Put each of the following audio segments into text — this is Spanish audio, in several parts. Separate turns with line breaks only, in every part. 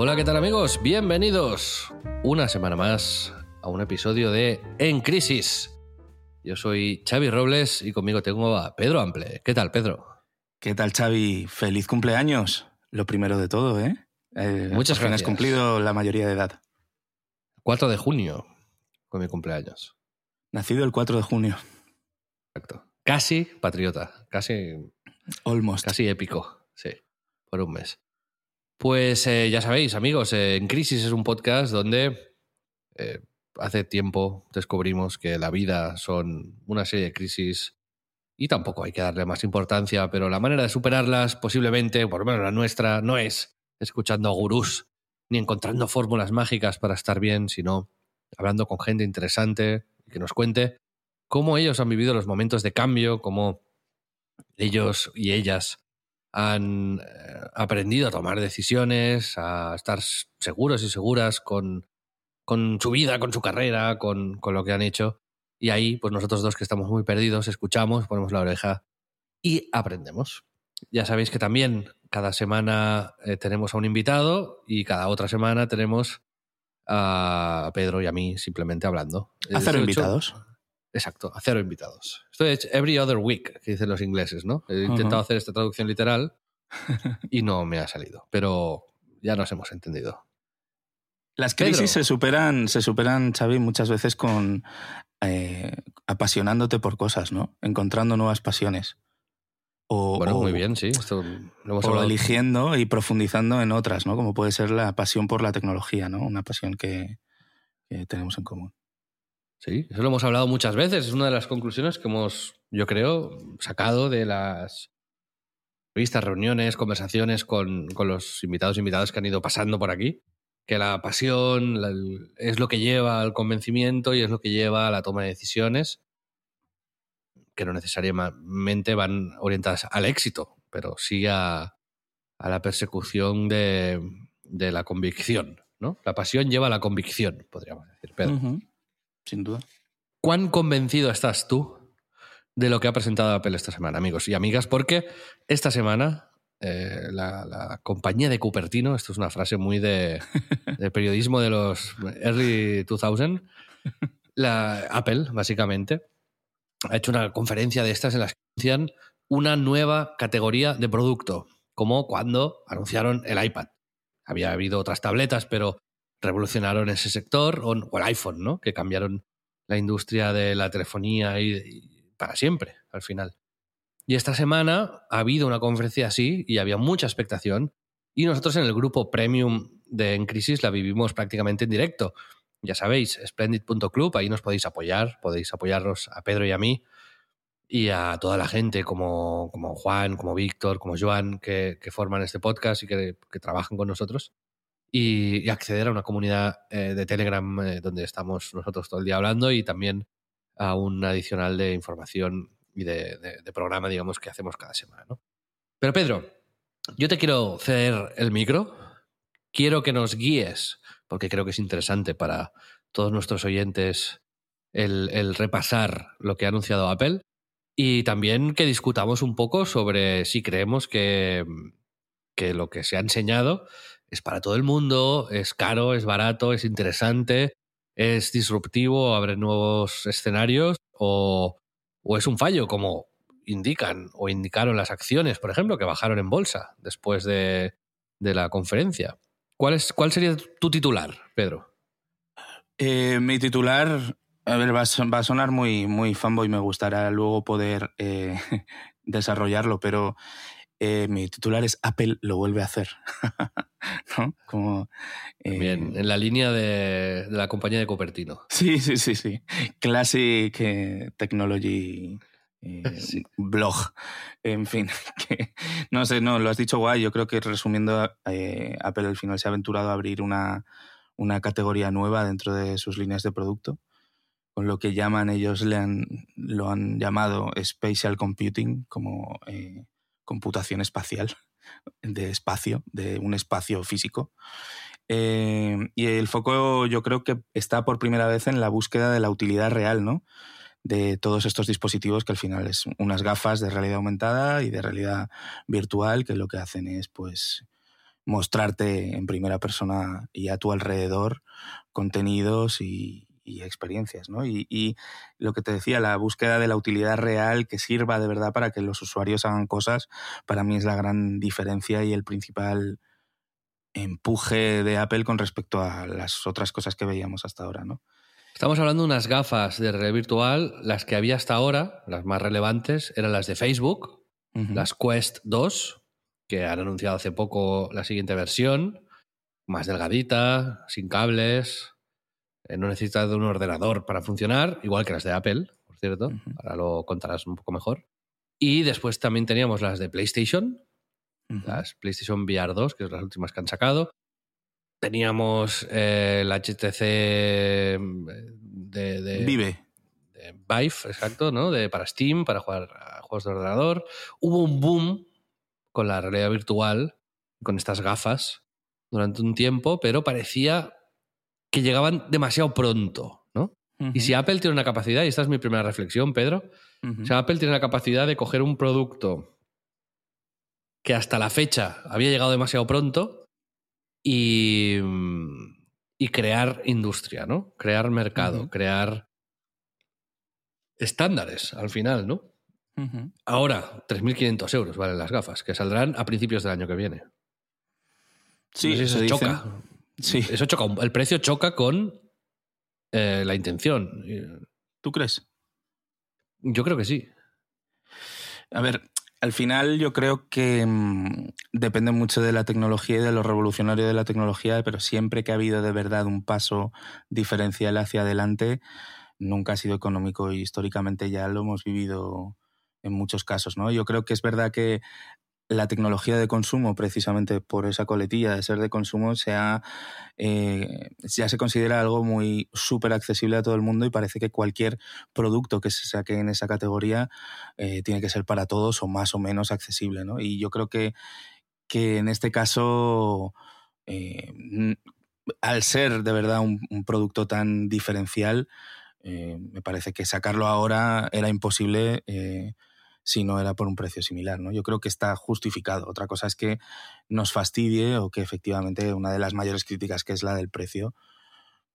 Hola, ¿qué tal amigos? Bienvenidos una semana más a un episodio de En Crisis. Yo soy Xavi Robles y conmigo tengo a Pedro Ample. ¿Qué tal, Pedro?
¿Qué tal, Xavi? Feliz cumpleaños. Lo primero de todo, ¿eh? eh
Muchas gracias.
has cumplido la mayoría de edad.
4 de junio con mi cumpleaños.
Nacido el 4 de junio.
Exacto. Casi patriota. Casi.
Almost.
Casi épico. Sí. Por un mes. Pues eh, ya sabéis, amigos, eh, En Crisis es un podcast donde eh, hace tiempo descubrimos que la vida son una serie de crisis y tampoco hay que darle más importancia, pero la manera de superarlas, posiblemente, por lo menos la nuestra, no es escuchando a gurús ni encontrando fórmulas mágicas para estar bien, sino hablando con gente interesante que nos cuente cómo ellos han vivido los momentos de cambio, cómo ellos y ellas han eh, aprendido a tomar decisiones, a estar seguros y seguras con, con su vida, con su carrera, con, con, lo que han hecho. Y ahí, pues nosotros dos que estamos muy perdidos, escuchamos, ponemos la oreja y aprendemos. Ya sabéis que también cada semana eh, tenemos a un invitado y cada otra semana tenemos a Pedro y a mí simplemente hablando.
¿A cero invitados?
Exacto, a cero invitados. Esto es every other week, que dicen los ingleses, ¿no? He intentado hacer esta traducción literal y no me ha salido, pero ya nos hemos entendido.
Las crisis se superan, se superan, Xavi, muchas veces con eh, apasionándote por cosas, ¿no? Encontrando nuevas pasiones.
O, bueno, muy bien, sí. Esto
lo hemos o eligiendo y profundizando en otras, ¿no? Como puede ser la pasión por la tecnología, ¿no? Una pasión que tenemos en común.
Sí, eso lo hemos hablado muchas veces. Es una de las conclusiones que hemos, yo creo, sacado de las vistas, reuniones, conversaciones con, con los invitados e invitadas que han ido pasando por aquí. Que la pasión es lo que lleva al convencimiento y es lo que lleva a la toma de decisiones, que no necesariamente van orientadas al éxito, pero sí a, a la persecución de, de, la convicción. ¿no? La pasión lleva a la convicción, podríamos decir. Pedro
sin duda.
¿Cuán convencido estás tú de lo que ha presentado Apple esta semana, amigos y amigas? Porque esta semana eh, la, compañía de Cupertino, esto es una frase muy de, periodismo de los early 2000, la Apple, básicamente, ha hecho una conferencia de estas en las que anuncian una nueva categoría de producto, como cuando anunciaron el iPad. Había habido otras tabletas, pero revolucionaron ese sector, o, el iPhone, ¿no? Que cambiaron la industria de la telefonía y, para siempre, al final. Y esta semana ha habido una conferencia así y había mucha expectación. Y nosotros en el grupo premium de En Crisis la vivimos prácticamente en directo. Ya sabéis, splendid.club, ahí nos podéis apoyar, podéis apoyarnos a Pedro y a mí y a toda la gente como, como Juan, como Víctor, como Joan, que, que, forman este podcast y que, que trabajan con nosotros y, acceder a una comunidad eh, de Telegram eh, donde estamos nosotros todo el día hablando y también a un adicional de información y de, programa, digamos, que hacemos cada semana. ¿no? Pero Pedro, yo te quiero ceder el micro, quiero que nos guíes, porque creo que es interesante para todos nuestros oyentes el, el repasar lo que ha anunciado Apple y también que discutamos un poco sobre si creemos que, que lo que se ha enseñado es para todo el mundo, es caro, es barato, es interesante, es disruptivo, abre nuevos escenarios o, es un fallo, como indican o indicaron las acciones, por ejemplo, que bajaron en bolsa después de, la conferencia. ¿Cuál, es, ¿Cuál sería tu titular, Pedro?
Eh, mi titular, a ver, va a, sonar muy, muy fanboy, me gustará luego poder eh, desarrollarlo, pero Eh, mi titular es Apple lo vuelve a hacer. ¿No? Como,
Bien, en la línea de, la compañía de Cupertino.
Sí, sí, sí, sí. Classic Technology blog. En fin, que, no sé, no, lo has dicho guay. Yo creo que resumiendo, Apple al final se ha aventurado a abrir una, una categoría nueva dentro de sus líneas de producto con lo que llaman ellos, le han, lo han llamado Spatial Computing, como eh, computación espacial, de espacio, de un espacio físico. Eh, y el foco yo creo que está por primera vez en la búsqueda de la utilidad real, ¿no? De todos estos dispositivos que al final es unas gafas de realidad aumentada y de realidad virtual que lo que hacen es pues mostrarte en primera persona y a tu alrededor contenidos y, y experiencias, ¿no? Y, lo que te decía, la búsqueda de la utilidad real que sirva de verdad para que los usuarios hagan cosas, para mí es la gran diferencia y el principal empuje de Apple con respecto a las otras cosas que veíamos hasta ahora, ¿no?
Estamos hablando de unas gafas de realidad virtual, las que había hasta ahora, las más relevantes, eran las de Facebook, las Quest 2, que han anunciado hace poco la siguiente versión, más delgadita, sin cables, no necesita de un ordenador para funcionar, igual que las de Apple, por cierto. Ahora lo contarás un poco mejor. Y después también teníamos las de PlayStation, las PlayStation VR 2, que son las últimas que han sacado. Teníamos eh, el HTC mm, de,
Vive.
De Vive, exacto, ¿no? De, para Steam, para jugar a juegos de ordenador. Hubo un boom con la realidad virtual, con estas gafas, durante un tiempo, pero parecía que llegaban demasiado pronto, ¿no? Y si Apple tiene una capacidad, y esta es mi primera reflexión, Pedro, si Apple tiene la capacidad de coger un producto que hasta la fecha había llegado demasiado pronto y, y crear industria, ¿no? Crear mercado, crear estándares al final, ¿no? Ahora, 3.500 euros valen las gafas, que saldrán a principios del año que viene.
Sí, eso se choca. Sí.
Eso choca. El precio choca con eh, la intención.
¿Tú crees?
Yo creo que sí.
A ver, al final yo creo que mm, depende mucho de la tecnología y de lo revolucionario de la tecnología, pero siempre que ha habido de verdad un paso diferencial hacia adelante, nunca ha sido económico y históricamente ya lo hemos vivido en muchos casos, ¿no? Yo creo que es verdad que la tecnología de consumo, precisamente por esa coletilla de ser de consumo, sea, eh, ya se considera algo muy súper accesible a todo el mundo y parece que cualquier producto que se saque en esa categoría eh, tiene que ser para todos o más o menos accesible. ¿no? Y yo creo que, que en este caso, eh, al ser de verdad un, producto tan diferencial, me parece que sacarlo ahora era imposible si no era por un precio similar. ¿no? Yo creo que está justificado. Otra cosa es que nos fastidie o que efectivamente una de las mayores críticas, que es la del precio,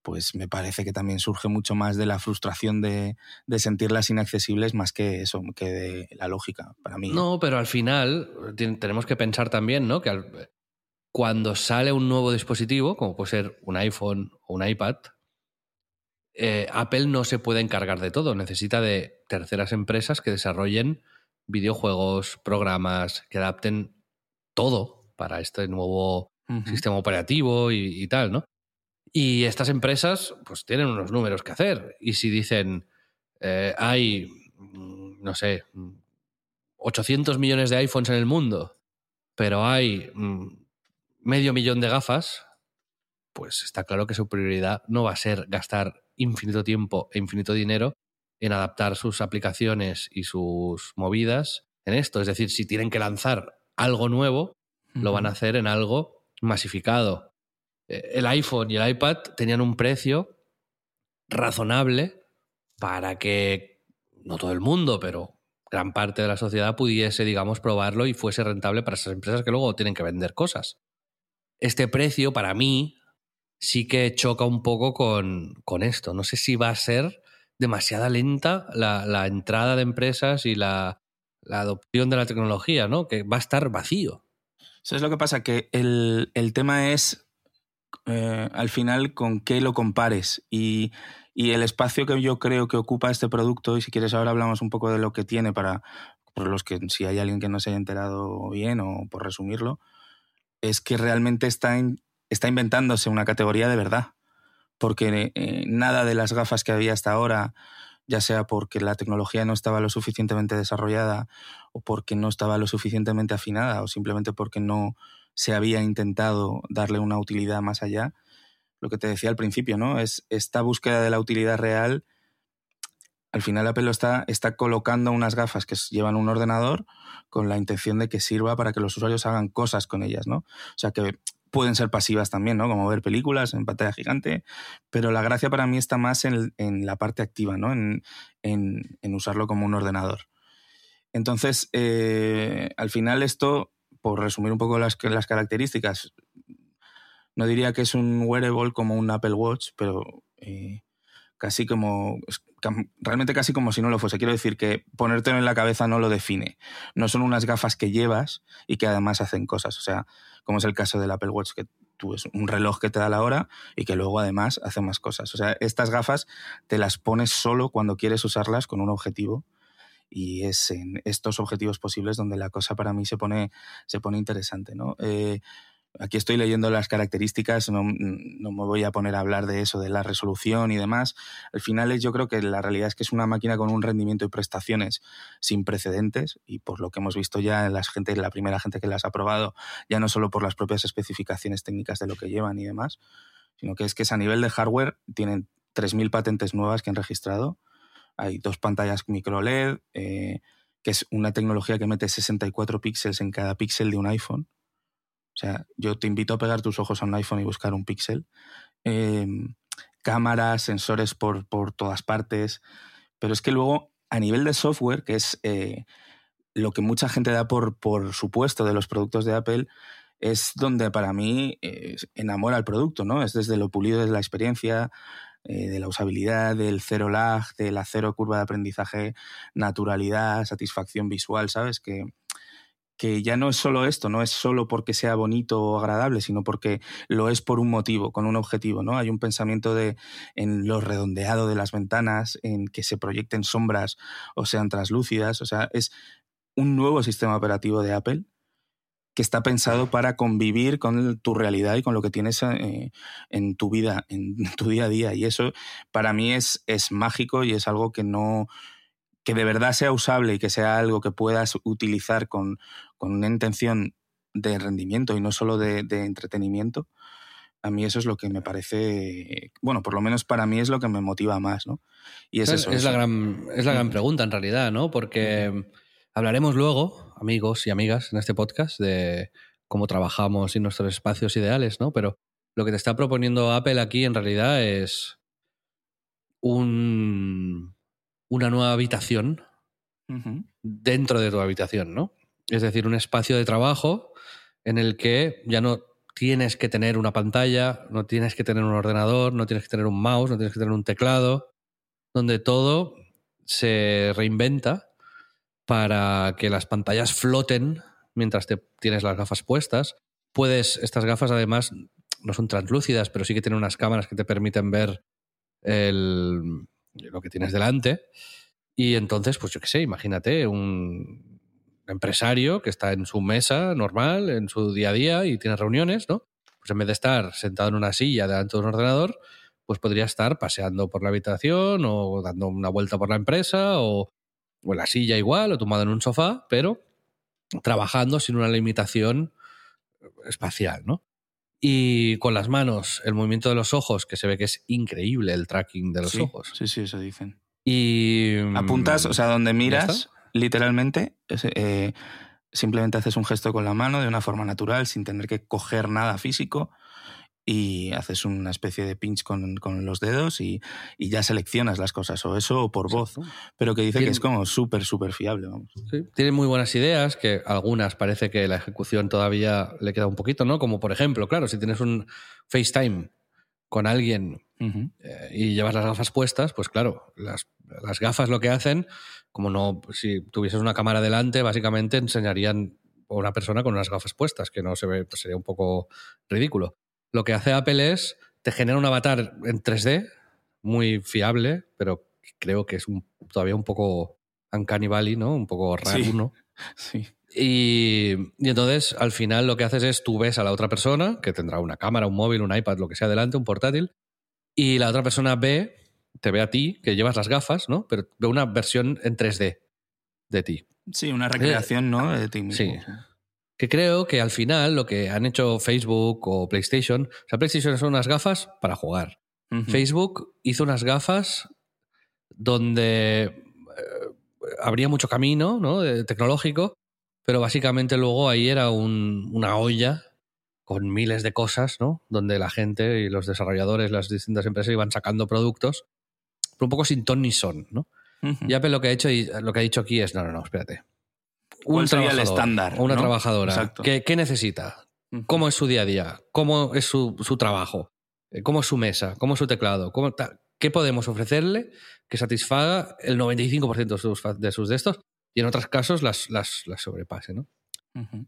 pues me parece que también surge mucho más de la frustración de, sentirlas inaccesibles más que eso, que de la lógica para mí.
No, pero al final tenemos que pensar también, ¿no? Que cuando sale un nuevo dispositivo, como puede ser un iPhone o un iPad, eh, Apple no se puede encargar de todo, necesita de terceras empresas que desarrollen videojuegos, programas que adapten todo para este nuevo sistema operativo y, tal, ¿no? Y estas empresas pues tienen unos números que hacer. Y si dicen, eh, hay, mm, no sé, 800 millones de iPhones en el mundo, pero hay mm, medio millón de gafas, pues está claro que su prioridad no va a ser gastar infinito tiempo e infinito dinero en adaptar sus aplicaciones y sus movidas en esto. Es decir, si tienen que lanzar algo nuevo, lo van a hacer en algo masificado. Eh, el iPhone y el iPad tenían un precio razonable para que no todo el mundo, pero gran parte de la sociedad pudiese, digamos, probarlo y fuese rentable para esas empresas que luego tienen que vender cosas. Este precio, para mí, sí que choca un poco con, con esto. No sé si va a ser demasiada lenta la, entrada de empresas y la, adopción de la tecnología, ¿no? Que va a estar vacío.
Eso es lo que pasa? Que el, tema es, eh, al final, con qué lo compares. Y, el espacio que yo creo que ocupa este producto, y si quieres ahora hablamos un poco de lo que tiene para, los que si hay alguien que no se haya enterado bien o por resumirlo, es que realmente está, está inventándose una categoría de verdad, porque eh, nada de las gafas que había hasta ahora, ya sea porque la tecnología no estaba lo suficientemente desarrollada o porque no estaba lo suficientemente afinada o simplemente porque no se había intentado darle una utilidad más allá, lo que te decía al principio, ¿no? Es esta búsqueda de la utilidad real. Al final Apple está, está colocando unas gafas que llevan un ordenador con la intención de que sirva para que los usuarios hagan cosas con ellas, ¿no? O sea que pueden ser pasivas también, ¿no? Como ver películas en pantalla gigante, pero la gracia para mí está más en, la parte activa, ¿no? En, usarlo como un ordenador. Entonces, eh, al final esto, por resumir un poco las, las características, no diría que es un wearable como un Apple Watch, pero eh, casi como, realmente casi como si no lo fuese. Quiero decir que ponértelo en la cabeza no lo define. No son unas gafas que llevas y que además hacen cosas. O sea, como es el caso del Apple Watch, que tú es un reloj que te da la hora y que luego además hace más cosas. O sea, estas gafas te las pones solo cuando quieres usarlas con un objetivo y es en estos objetivos posibles donde la cosa para mí se pone, se pone interesante. ¿no? Eh, Aquí estoy leyendo las características, no, me voy a poner a hablar de eso, de la resolución y demás. Al final yo creo que la realidad es que es una máquina con un rendimiento y prestaciones sin precedentes y por lo que hemos visto ya en la, gente, la primera gente que las ha probado, ya no solo por las propias especificaciones técnicas de lo que llevan y demás, sino que es que es a nivel de hardware tienen 3.000 patentes nuevas que han registrado. Hay dos pantallas micro LED, eh, que es una tecnología que mete 64 píxeles en cada píxel de un iPhone o sea, yo te invito a pegar tus ojos a un iPhone y buscar un píxel. Em, cámaras, sensores por, por, todas partes. Pero es que luego, a nivel de software, que es eh, lo que mucha gente da por, por supuesto de los productos de Apple, es donde para mí eh, enamora el producto, ¿no? Es desde lo pulido de la experiencia, eh, de la usabilidad, del cero lag, de la cero curva de aprendizaje, naturalidad, satisfacción visual, ¿sabes? Que, que ya no es solo esto, no es solo porque sea bonito o agradable, sino porque lo es por un motivo, con un objetivo, ¿no? Hay un pensamiento de en lo redondeado de las ventanas, en que se proyecten sombras o sean translúcidas, o sea, es un nuevo sistema operativo de Apple que está pensado para convivir con tu realidad y con lo que tienes eh, en tu vida, en tu día a día. Y eso para mí es, es mágico y es algo que no, que de verdad sea usable y que sea algo que puedas utilizar con, una intención de rendimiento y no solo de, entretenimiento, a mí eso es lo que me parece, bueno, por lo menos para mí es lo que me motiva más, ¿no?
Y es, eso. Es, La gran, es la gran pregunta en realidad, ¿no? Porque hablaremos luego, amigos y amigas, en este podcast de cómo trabajamos y nuestros espacios ideales, ¿no? Pero lo que te está proponiendo Apple aquí en realidad es un una nueva habitación dentro de tu habitación, ¿no? Es decir, un espacio de trabajo en el que ya no tienes que tener una pantalla, no tienes que tener un ordenador, no tienes que tener un mouse, no tienes que tener un teclado, donde todo se reinventa para que las pantallas floten mientras te tienes las gafas puestas. Puedes, estas gafas además no son translúcidas, pero sí que tienen unas cámaras que te permiten ver el, lo que tienes delante. Y entonces, pues yo qué sé, imagínate un empresario que está en su mesa normal, en su día a día y tiene reuniones, ¿no? Pues en vez de estar sentado en una silla delante de un ordenador, pues podría estar paseando por la habitación o dando una vuelta por la empresa o, en la silla igual o tumbado en un sofá, pero trabajando sin una limitación espacial, ¿no? Y con las manos, el movimiento de los ojos, que se ve que es increíble el tracking de los ojos.
Sí, sí, eso dicen.
Y.
Apuntas, o sea, donde miras, literalmente, eh, simplemente haces un gesto con la mano de una forma natural, sin tener que coger nada físico y haces una especie de pinch con, los dedos y, ya seleccionas las cosas, o eso o por voz. Pero que dice que es como súper, súper fiable. Vamos.
Sí, tiene muy buenas ideas, que algunas parece que la ejecución todavía le queda un poquito, ¿no? Como por ejemplo, claro, si tienes un FaceTime con alguien eh, y llevas las gafas puestas, pues claro, las, las gafas lo que hacen, como no, si tuvieses una cámara delante, básicamente enseñarían a una persona con unas gafas puestas, que no se ve, pues sería un poco ridículo. Lo que hace Apple es, te genera un avatar en 3D, muy fiable, pero creo que es todavía un poco Uncanny Valley, ¿no? Un poco raro,
Sí.
¿no?
Sí.
Y, y entonces, al final, lo que haces es tú ves a la otra persona, que tendrá una cámara, un móvil, un iPad, lo que sea delante, un portátil, y la otra persona ve, te ve a ti, que llevas las gafas, ¿no? Pero ve una versión en 3D de ti.
Sí, una recreación, ¿no? De ti mismo.
Sí. Que creo que al final lo que han hecho Facebook o PlayStation, o sea, PlayStation son unas gafas para jugar. Facebook hizo unas gafas donde eh, habría mucho camino ¿no? de- tecnológico, pero básicamente luego ahí era un- una olla con miles de cosas, ¿no? donde la gente y los desarrolladores, las distintas empresas iban sacando productos, pero un poco sin ton ni son. ¿no? Y Apple lo que ha hecho y lo que ha dicho aquí es, no, no, no, espérate.
¿Cuál sería el estándar,
una
no?
trabajadora. ¿qué, qué necesita? ¿Cómo es su día a día? ¿Cómo es su, su trabajo? Eh, ¿Cómo es su mesa? ¿Cómo es su teclado? ¿Cómo ta- ¿Qué podemos ofrecerle que satisfaga el 95% de sus, de sus de estos y en otros casos las, las, las sobrepase? ¿no?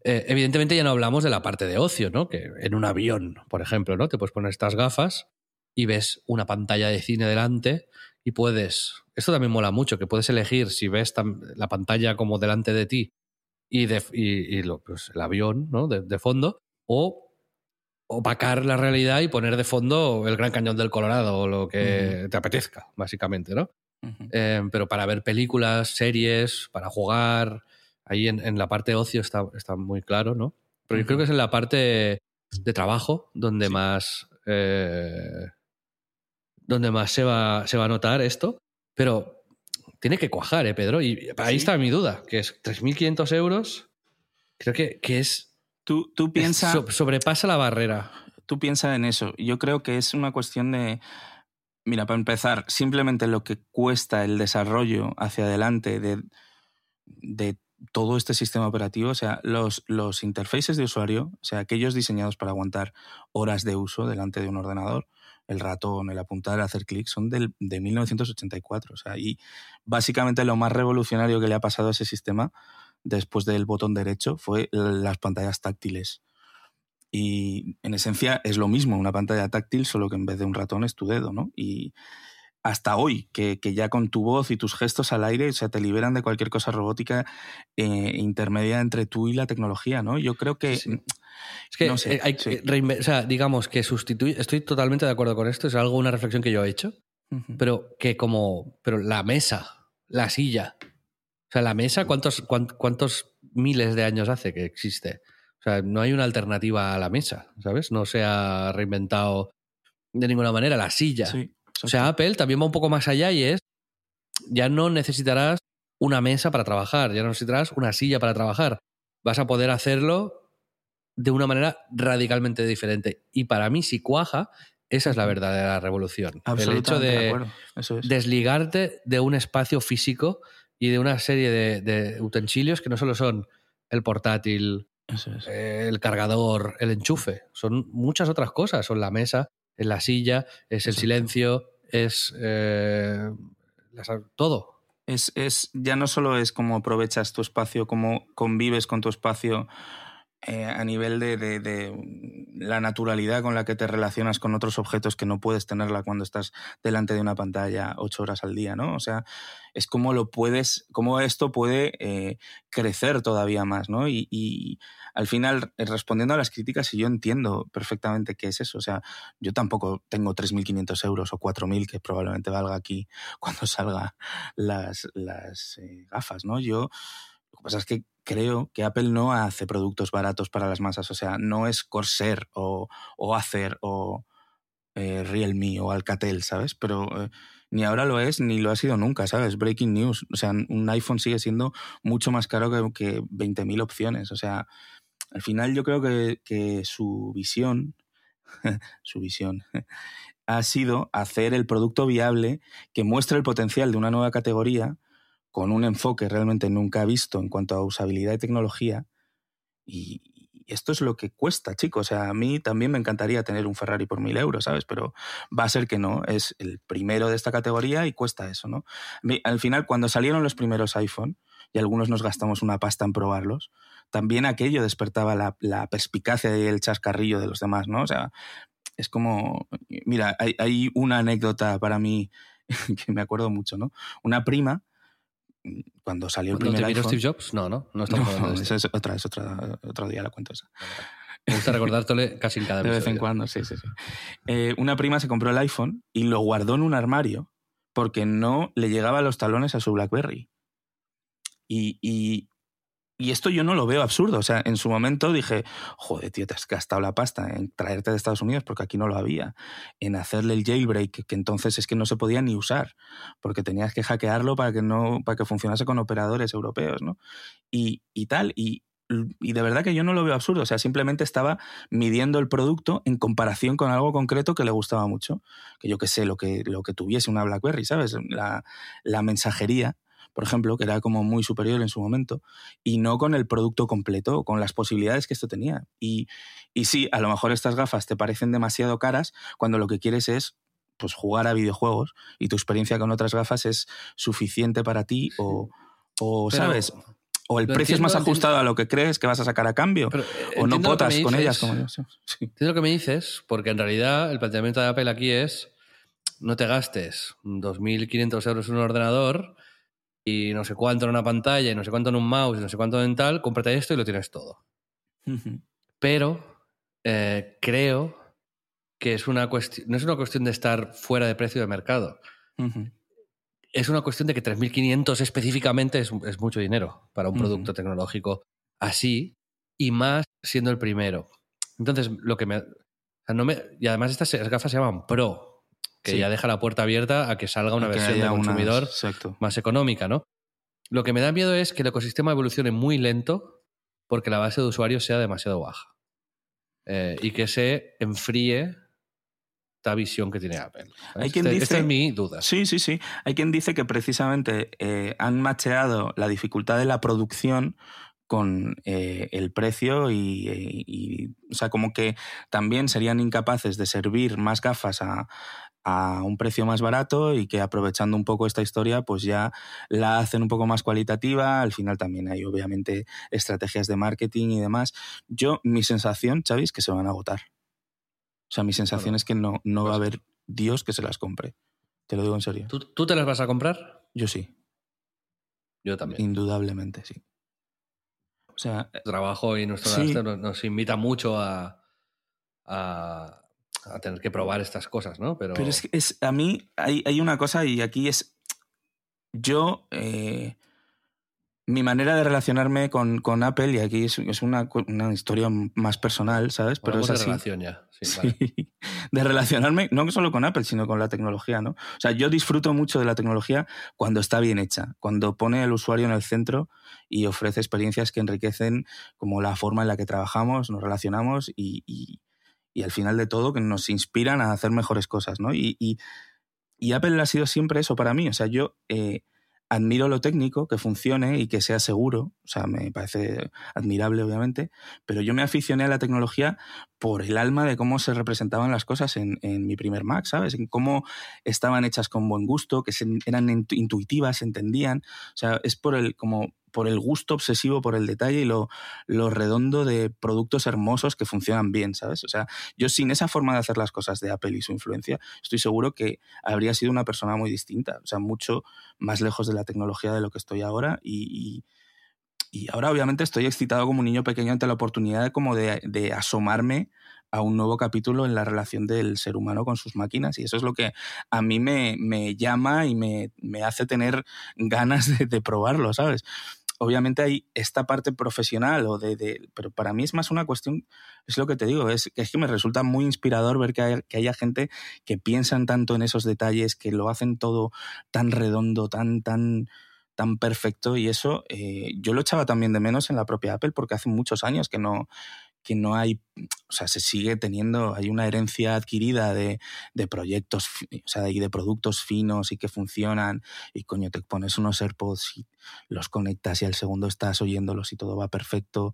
Eh, evidentemente ya no hablamos de la parte de ocio, ¿no? Que en un avión, por ejemplo, ¿no? Te puedes poner estas gafas y ves una pantalla de cine delante y puedes... Esto también mola mucho, que puedes elegir si ves la pantalla como delante de ti y, de, y, y lo- pues, el avión ¿no? de, de fondo o opacar la realidad y poner de fondo el Gran Cañón del Colorado o lo que te apetezca, básicamente, ¿no? Eh, pero para ver películas, series, para jugar, ahí en, en la parte de ocio está, está muy claro, ¿no? Pero yo creo que es en la parte de trabajo donde
Sí.
más eh, donde más se va, se va a notar esto. Pero tiene que cuajar, ¿eh, Pedro? Y ahí
Sí.
está mi duda, que es 3.500 euros. Creo que, que es,
Tú, tú
es-
piensa,
so- sobrepasa la barrera.
tú piensa en eso. Yo creo que es una cuestión de. Mira, para empezar, simplemente lo que cuesta el desarrollo hacia adelante de, de todo este sistema operativo, o sea, los, los interfaces de usuario, o sea, aquellos diseñados para aguantar horas de uso delante de un ordenador, el ratón, el apuntar, hacer clic, son del, de 1984. O sea, y básicamente lo más revolucionario que le ha pasado a ese sistema después del botón derecho fue las pantallas táctiles. Y en esencia es lo mismo, una pantalla táctil, solo que en vez de un ratón es tu dedo, ¿no? Y hasta hoy, que, que ya con tu voz y tus gestos al aire, o sea, te liberan de cualquier cosa robótica eh, intermedia entre tú y la tecnología, ¿no? Yo creo que...
Sí. Es que
No sé,
eh, hay
sí.
que reinve- o sea, digamos que sustituir, estoy totalmente de acuerdo con esto, es algo, una reflexión que yo he hecho, pero que como, pero la mesa, la silla, o sea, la mesa, ¿cuántos, cuán- cuántos miles de años hace que existe? O sea, no hay una alternativa a la mesa, ¿sabes? No se ha reinventado de ninguna manera la silla.
Sí,
O sea, Apple también va un poco más allá y es, ya no necesitarás una mesa para trabajar, ya no necesitarás una silla para trabajar. Vas a poder hacerlo de una manera radicalmente diferente. Y para mí, si cuaja, esa es la verdadera revolución. El hecho
de
de
acuerdo. Eso es.
desligarte de un espacio físico y de una serie de, de utensilios que no solo son el portátil,
Eso es.
el cargador, el enchufe, son muchas otras cosas. Son la mesa, es la silla, es el
Exacto.
silencio, es eh, todo.
Es, es, ya no solo es cómo aprovechas tu espacio, cómo convives con tu espacio eh, a nivel de, de- de la naturalidad con la que te relacionas con otros objetos que no puedes tenerla cuando estás delante de una pantalla ocho horas al día, ¿no? O sea, es cómo lo puedes, cómo esto puede eh, crecer todavía más, ¿no? Y, y al final, eh, respondiendo a las críticas, yo entiendo perfectamente qué es eso, o sea, yo tampoco tengo 3.500 euros o 4.000 que probablemente valga aquí cuando salga las, las eh, gafas, ¿no? Yo, lo que pasa es que creo que Apple no hace productos baratos para las masas, o sea, no es Corsair o, o Acer o eh, Realme o Alcatel, ¿sabes? Pero eh, ni ahora lo es ni lo ha sido nunca, ¿sabes? Breaking news, o sea, un iPhone sigue siendo mucho más caro que, que 20.000 opciones, o sea, al final yo creo que, que su visión, su visión, ha sido hacer el producto viable que muestre el potencial de una nueva categoría con un enfoque realmente nunca visto en cuanto a usabilidad y tecnología. Y esto es lo que cuesta, chicos. O sea, a mí también me encantaría tener un Ferrari por mil euros, ¿sabes? Pero va a ser que no. Es el primero de esta categoría y cuesta eso, ¿no? Al final, cuando salieron los primeros iPhone, y algunos nos gastamos una pasta en probarlos, también aquello despertaba la, la perspicacia y el chascarrillo de los demás, ¿no? O sea, es como, mira, hay, hay una anécdota para mí que me acuerdo mucho, ¿no? Una prima cuando salió el
¿Cuándo
primer
te
iPhone...
Steve Jobs? No, no, no estamos de
No,
esto.
eso es otra, es otra, otro día la cuento esa.
Me gusta recordártelo casi en cada
De vez en cuando, sí, sí, sí. Eh, una prima se compró el iPhone y lo guardó en un armario porque no le llegaba a los talones a su BlackBerry. Y, y, y esto yo no lo veo absurdo. O sea, en su momento dije, joder, tío, te has gastado la pasta en traerte de Estados Unidos porque aquí no lo había. En hacerle el jailbreak, que entonces es que no se podía ni usar porque tenías que hackearlo para que, no, para que funcionase con operadores europeos, ¿no? Y, y tal. Y, y de verdad que yo no lo veo absurdo. O sea, simplemente estaba midiendo el producto en comparación con algo concreto que le gustaba mucho. Que yo que sé, lo que, lo que tuviese una BlackBerry, ¿sabes? La, la mensajería, por ejemplo, que era como muy superior en su momento, y no con el producto completo, con las posibilidades que esto tenía. Y, y sí, a lo mejor estas gafas te parecen demasiado caras cuando lo que quieres es pues jugar a videojuegos y tu experiencia con otras gafas es suficiente para ti o, o
Pero-
¿sabes? O el precio es más
entiendo,
ajustado a lo que crees que vas a sacar a cambio.
Pero,
o no
me
con ellas como yo. Sí. sí.
Entiendo lo que me dices, porque en realidad el planteamiento de Apple aquí es no te gastes 2.500 euros en un ordenador y no sé cuánto en una pantalla y no sé cuánto en un mouse y no sé cuánto en tal, cómprate esto y lo tienes todo. Pero eh, creo que es una cuestión, no es una cuestión de estar fuera de precio de mercado. Es una cuestión de que 3.500 específicamente es, es mucho dinero para un producto tecnológico así y más siendo el primero. Entonces, lo que me... o sea, no me y además estas gafas se llaman Pro, que
Sí.
ya deja la puerta abierta a que salga una
Que
versión de
haya unas-
consumidor más económica, ¿no? Lo que me da miedo es que el ecosistema evolucione muy lento porque la base de usuarios sea demasiado baja Eh, y que se enfríe esta visión que tiene Apple.
Hay quien
Este-
dice-
Esta es mi duda.
Sí, sí, sí. Hay quien dice que precisamente eh, han macheado la dificultad de la producción con eh, el precio y, y- y, o sea, como que también serían incapaces de servir más gafas a, a un precio más barato y que aprovechando un poco esta historia, pues ya la hacen un poco más cualitativa. Al final también hay obviamente estrategias de marketing y demás. Yo, mi sensación, Xavi, es que se van a agotar. O sea, mi sensación
Bueno,
es que no, no va a haber Dios que se las compre. Te lo digo en serio.
¿Tú, tú te las vas a comprar?
Yo sí,
Yo también.
indudablemente sí. O sea,
El trabajo y nuestro
Sí.
nos invita mucho a, a, a tener que probar estas cosas, ¿no? Pero,
pero es, que es a mí hay, hay una cosa y aquí es yo eh, mi manera de relacionarme con, con Apple y aquí es, es una, una historia más personal, ¿sabes? Pero es
de
así.
relación ya. Sí,
Sí,
vale.
de relacionarme no solo con Apple, sino con la tecnología, ¿no? O sea, yo disfruto mucho de la tecnología cuando está bien hecha, cuando pone al usuario en el centro y ofrece experiencias que enriquecen como la forma en la que trabajamos, nos relacionamos y, y- y al final de todo que nos inspiran a hacer mejores cosas, ¿no? Y, Apple ha sido siempre eso para mí. O sea, yo eh, admiro lo técnico, que funcione y que sea seguro. O sea, me parece admirable, obviamente. Pero yo me aficioné a la tecnología por el alma de cómo se representaban las cosas en, en mi primer Mac, ¿sabes? En cómo estaban hechas con buen gusto, que se- eran intu- intuitivas, se entendían. O sea, es por el, como por el gusto obsesivo por el detalle y lo, lo redondo de productos hermosos que funcionan bien, ¿sabes? O sea, yo sin esa forma de hacer las cosas de Apple y su influencia, estoy seguro que habría sido una persona muy distinta, o sea, mucho más lejos de la tecnología de lo que estoy ahora y, y, y ahora obviamente estoy excitado como un niño pequeño ante la oportunidad como de, de asomarme a un nuevo capítulo en la relación del ser humano con sus máquinas y eso es lo que a mí me, me llama y me, me hace tener ganas de, de probarlo, ¿sabes? obviamente hay esta parte profesional o de, de, pero para mí es más una cuestión es lo que te digo es es que me resulta muy inspirador ver que, hay, que haya gente que piensan tanto en esos detalles que lo hacen todo tan redondo tan tan tan perfecto y eso eh, yo lo echaba también de menos en la propia Apple porque hace muchos años que no que no hay, o sea, se sigue teniendo, hay una herencia adquirida de, de proyectos, o sea, de productos finos y que funcionan, y coño, te pones unos AirPods y los conectas y al segundo estás oyéndolos y todo va perfecto.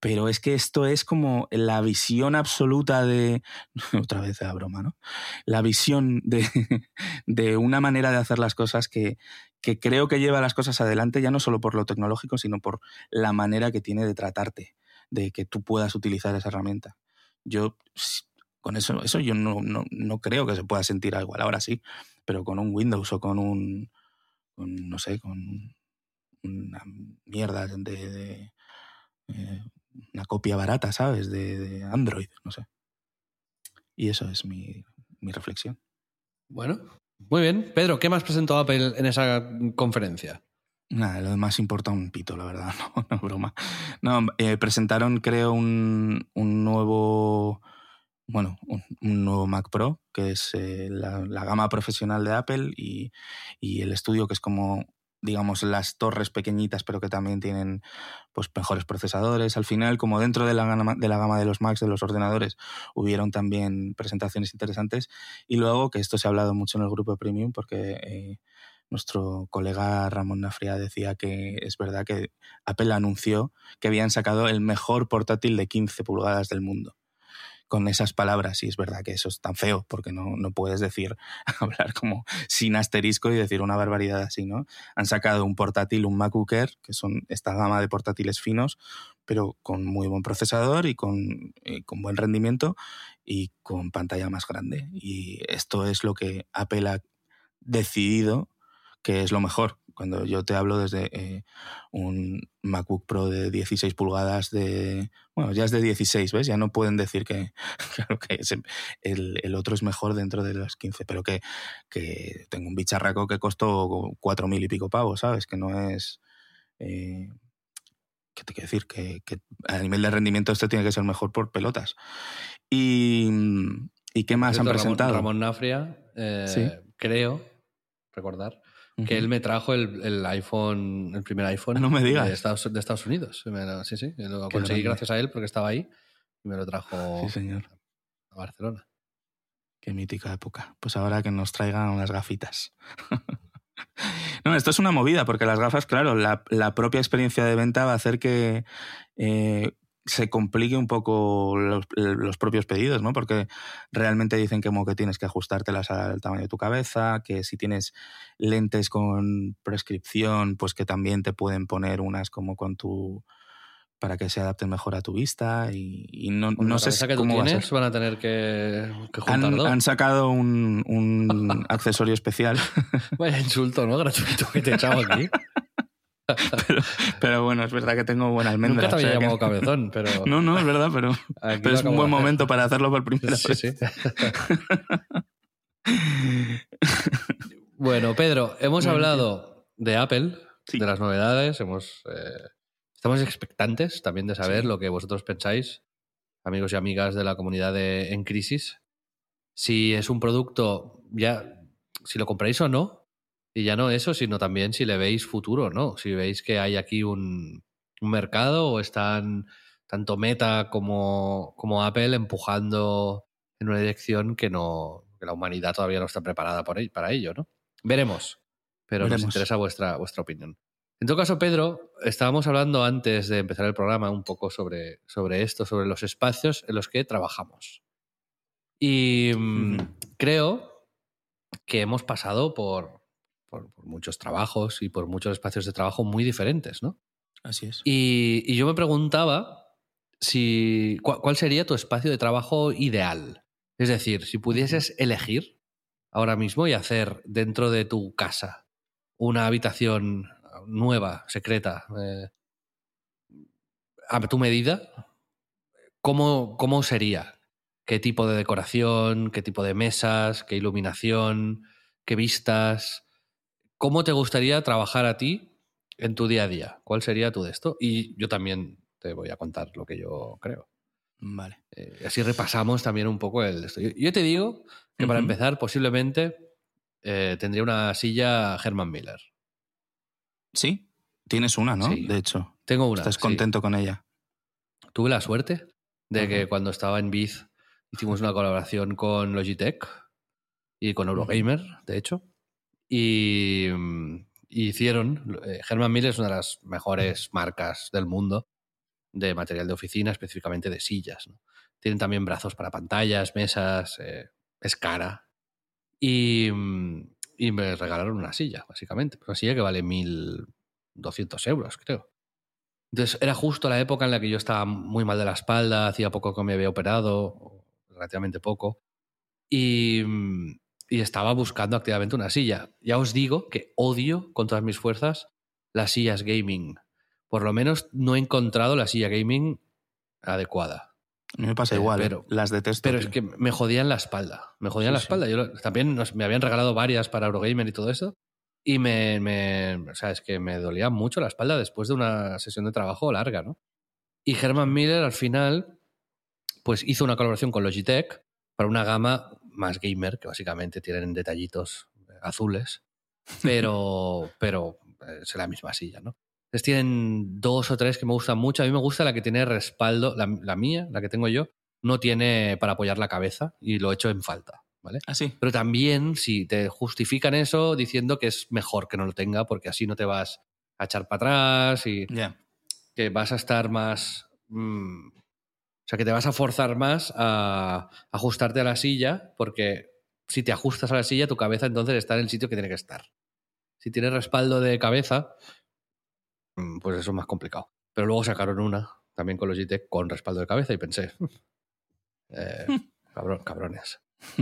Pero es que esto es como la visión absoluta de, otra vez la broma, ¿no? La visión de, de una manera de hacer las cosas que, que creo que lleva las cosas adelante, ya no solo por lo tecnológico, sino por la manera que tiene de tratarte de que tú puedas utilizar esa herramienta. Yo con eso, eso yo no, no, no creo que se pueda sentir igual, ahora sí, pero con un Windows o con un, con, no sé, con, una mierda de, eh, una copia barata, ¿sabes? De, Android, no sé. Y eso es mi, mi reflexión.
Bueno, muy bien. Pedro, ¿qué más presentó Apple en esa conferencia?
Nada, lo demás importa un pito, la verdad, no, broma. No, eh, presentaron, creo, un, un nuevo. Bueno, un, nuevo Mac Pro, que es eh, la, la, gama profesional de Apple, y, y, el estudio, que es como, digamos, las torres pequeñitas, pero que también tienen pues, mejores procesadores. Al final, como dentro de la, gama, de la gama de los Macs, de los ordenadores, hubieron también presentaciones interesantes. Y luego, que esto se ha hablado mucho en el grupo Premium, porque. Eh, nuestro colega Ramón Nafria decía que es verdad que Apple anunció que habían sacado el mejor portátil de 15 pulgadas del mundo. Con esas palabras, y es verdad que eso es tan feo, porque no, no puedes decir, hablar como sin asterisco y decir una barbaridad así, ¿no? Han sacado un portátil, un MacBook que son esta gama de portátiles finos, pero con muy buen procesador y con, y con buen rendimiento y con pantalla más grande. Y esto es lo que Apple ha decidido que es lo mejor. Cuando yo te hablo desde eh, un MacBook Pro de 16 pulgadas, de bueno, ya es de 16, ¿ves? Ya no pueden decir que, claro, que el, el, otro es mejor dentro de los 15, pero que, que tengo un bicharraco que costó 4.000 y pico pavos, ¿sabes? Que no es... Eh, ¿Qué te quiero decir? Que, que, a nivel de rendimiento este tiene que ser mejor por pelotas. Y, ¿y qué más han presentado?
Ramón Nafria, eh, creo recordar, que él me trajo el, el, iPhone, el primer iPhone
no me digas.
De, Estados, de Estados Unidos. sí, sí, lo conseguí gracias a él porque estaba ahí y me lo trajo
sí, señor.
a Barcelona.
Qué mítica época. Pues ahora que nos traigan unas gafitas. no, esto es una movida porque las gafas, claro, la, la propia experiencia de venta va a hacer que eh, se complique un poco los, los, propios pedidos, ¿no? Porque realmente dicen que, como que tienes que ajustártelas al tamaño de tu cabeza, que si tienes lentes con prescripción, pues que también te pueden poner unas como con tu para que se adapten mejor a tu vista y, y no, no sé
que
cómo
tienes,
va a ser.
van a tener que, que juntar
han, sacado un, un accesorio especial.
Vaya insulto, ¿no? Gratuito que te he echado aquí.
pero, pero, bueno, es verdad que tengo buena almendra.
Nunca te había
o sea
llamado
que...
cabezón, pero...
No, no, es verdad, pero, pero es un buen momento para hacerlo por primera
sí,
vez.
Sí. bueno, Pedro, hemos hablado de Apple,
Sí.
de las novedades, hemos, eh, estamos expectantes también de saber lo que vosotros pensáis, amigos y amigas de la comunidad de En Crisis. Si es un producto, ya, si lo compráis o no, y ya no eso, sino también si le veis futuro no, si veis que hay aquí un, un mercado o están tanto Meta como, como Apple empujando en una dirección que no que la humanidad todavía no está preparada por para ello, ¿no? Veremos, pero
Veremos.
nos interesa vuestra, vuestra opinión. En todo caso, Pedro, estábamos hablando antes de empezar el programa un poco sobre, sobre esto, sobre los espacios en los que trabajamos. Y mm, creo que hemos pasado por, por, por muchos trabajos y por muchos espacios de trabajo muy diferentes, ¿no?
Así es.
Y, y yo me preguntaba si ¿cuál, cuál sería tu espacio de trabajo ideal. Es decir, si pudieses elegir ahora mismo y hacer dentro de tu casa una habitación nueva, secreta, eh, a tu medida, ¿cómo, ¿cómo sería? ¿Qué tipo de decoración? ¿Qué tipo de mesas? ¿Qué iluminación? ¿Qué vistas? ¿Cómo te gustaría trabajar a ti en tu día a día? ¿Cuál sería tu de esto? Y yo también te voy a contar lo que yo creo.
Vale.
Eh, así repasamos también un poco el esto. Yo, yo te digo que para empezar, posiblemente eh, tendría una silla Herman Miller.
Sí, tienes una, ¿no?
Sí.
De hecho,
Tengo una.
estás
sí.
contento con ella.
Tuve la suerte de que cuando estaba en Biz hicimos una colaboración con Logitech y con Eurogamer, de hecho. Y, mm, y hicieron. eh, Herman Miller es una de las mejores marcas del mundo de material de oficina, específicamente de sillas. ¿no? Tienen también brazos para pantallas, mesas, eh, es cara. Y, mm, y me regalaron una silla, básicamente. Una silla que vale 1.200 euros, creo. Entonces era justo la época en la que yo estaba muy mal de la espalda, hacía poco que me había operado, relativamente poco, y, mm, y estaba buscando activamente una silla. Ya os digo que odio con todas mis fuerzas las sillas gaming. Por lo menos no he encontrado la silla gaming adecuada.
A mí me pasa
Eh,
igual,
pero-
¿eh? las detesto.
Pero es que me jodían la espalda. Me jodían
Sí,
la
sí.
espalda. Yo también nos- me habían regalado varias para Eurogamer y todo eso. Y me, me. O sea, es que me dolía mucho la espalda después de una sesión de trabajo larga, ¿no? Y Herman Miller al final, pues hizo una colaboración con Logitech para una gama más gamer, que básicamente tienen detallitos azules, pero, pero eh, es la misma silla, ¿no? Entonces tienen dos o tres que me gustan mucho. A mí me gusta la que tiene respaldo, la, la mía, la que tengo yo, no tiene para apoyar la cabeza y lo echo en falta, ¿vale?
Ah, sí.
Pero también si te justifican eso diciendo que es mejor que no lo tenga porque así no te vas a echar para atrás y que vas a estar más... mm, o sea, que te vas a forzar más a ajustarte a la silla porque si te ajustas a la silla tu cabeza entonces está en el sitio que tiene que estar. Si tienes respaldo de cabeza, mm, pues eso es más complicado. Pero luego sacaron una también con Logitech con respaldo de cabeza y pensé, eh, cabrón- cabrones.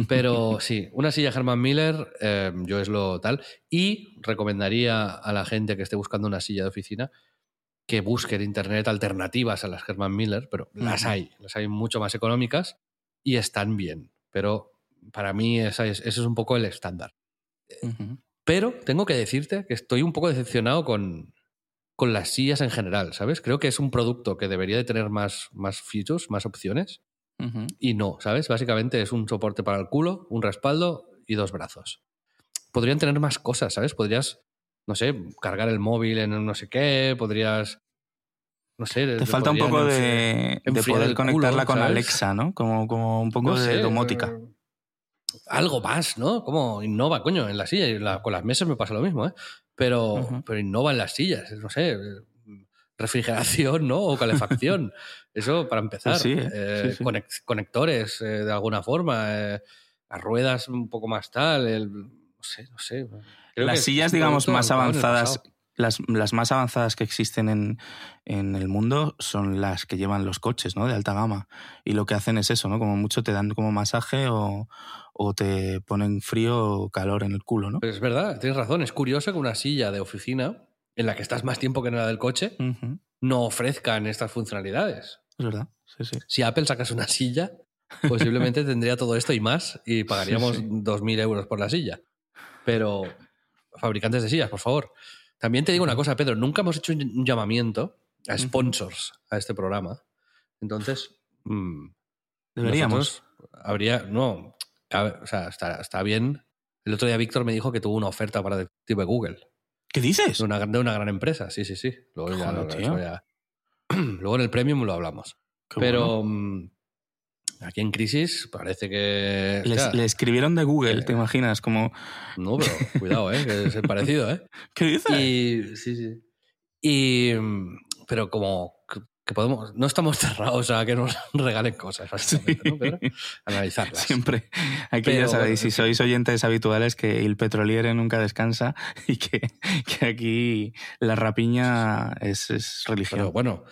Pero sí, una silla Herman Miller, eh, yo es lo tal. Y recomendaría a la gente que esté buscando una silla de oficina que busque en internet alternativas a las Herman Miller, pero las hay, las hay mucho más económicas y están bien. Pero para mí es- ese es un poco el estándar. Pero tengo que decirte que estoy un poco decepcionado con, con las sillas en general, ¿sabes? Creo que es un producto que debería de tener más, más features, más opciones. Y no, ¿sabes? Básicamente es un soporte para el culo, un respaldo y dos brazos. Podrían tener más cosas, ¿sabes? Podrías, no sé, cargar el móvil en no sé qué, podrías... No sé.
Te falta un poco de, poder
culo,
conectarla con
¿sabes?
Alexa, ¿no? Como, como un poco
no
de
sé,
domótica.
eh, Algo más, ¿no? Como innova, coño, en la silla. Y la- con las mesas me pasa lo mismo, ¿eh? Pero, pero innova en las sillas, no sé. eh, Refrigeración, ¿no? O calefacción. Eso para empezar.
Pues sí, ¿eh?
Eh,
Sí, sí.
conex- conectores, eh, de alguna forma. eh, las ruedas un poco más tal. el- no sé, no sé. Creo
Las sillas, digamos, más avanzadas, las, las más avanzadas que existen en, en el mundo son las que llevan los coches, ¿no? De alta gama. Y lo que hacen es eso, ¿no? Como mucho te dan como masaje o, o te ponen frío o calor en el culo, ¿no?
Pero es verdad, tienes razón. Es curioso que una silla de oficina, en la que estás más tiempo que en la del coche, no ofrezcan estas funcionalidades.
Es verdad, sí, sí.
Si Apple sacase una silla, posiblemente tendría todo esto y más y pagaríamos
Sí, sí.
2.000 euros por la silla. Pero, fabricantes de sillas, por favor. También te digo una cosa, Pedro, nunca hemos hecho un llamamiento a sponsors a este programa. Entonces, mm,
Deberíamos.
habría, no, o sea, está, está bien. El otro día Víctor me dijo que tuvo una oferta para detective de Google,
¿Qué dices?
de una, de una gran empresa, sí, sí, sí. Luego,
Joder,
ya- en el premium lo hablamos.
Qué
Pero
bueno.
Aquí en crisis parece que.
Les- le escribieron de Google,
eh,
¿te imaginas? Como,
No, pero cuidado, ¿eh? Que es el parecido, ¿eh?
¿qué dices?
Y. Sí, sí. Y. mm, Pero como. que- podemos. No estamos cerrados a que nos regalen cosas, básicamente, ¿no, Pedro? Analizarlas.
Siempre. Aquí ya sabéis, si sois oyentes habituales, que el petroliere nunca descansa y que, que aquí la rapiña es, es religión.
Pero bueno,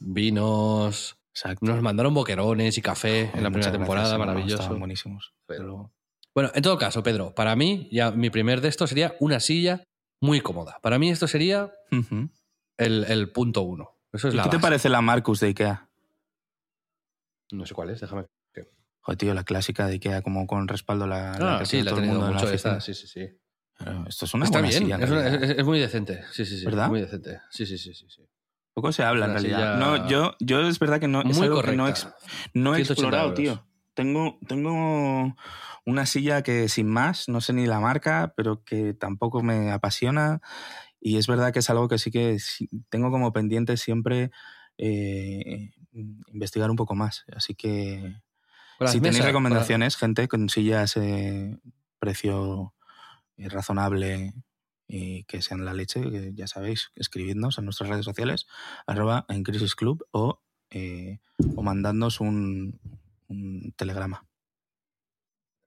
vinos.
Exacto.
Nos mandaron boquerones y café en la primera temporada,
gracias,
maravilloso.
Estaban buenísimos.
Pero- Bueno, en todo caso, Pedro, para mí, ya mi primer de esto sería una silla muy cómoda. Para mí esto sería el, el punto uno. Eso es
¿Y
la
qué te parece la Marcus de Ikea?
No sé cuál es, déjame.
Joder, tío, la clásica de Ikea, como con respaldo la,
Ah,
que
sí, la
todo el en la
mucho
oficina.
esta. Sí, sí, sí.
Pero Esto es una
Está
buena
bien,
silla, en
es, una-
realidad.
es- es muy decente. Sí, sí, sí.
¿Verdad?
Muy decente. Sí, sí, sí, sí. sí.
Poco se habla en realidad. No, yo, yo es verdad que no, es algo que no, ex- no he
180
explorado,
euros.
tío. Tengo, tengo una silla que sin más, no sé ni la marca, pero que tampoco me apasiona. Y es verdad que es algo que sí que tengo como pendiente siempre eh, investigar un poco más. Así que si tenéis
mesas,
recomendaciones, gente, con sillas eh, precio eh, razonable y que sean la leche, que ya sabéis, escribidnos en nuestras redes sociales, arroba en Crisis Club o, eh, o mandadnos un, un telegrama.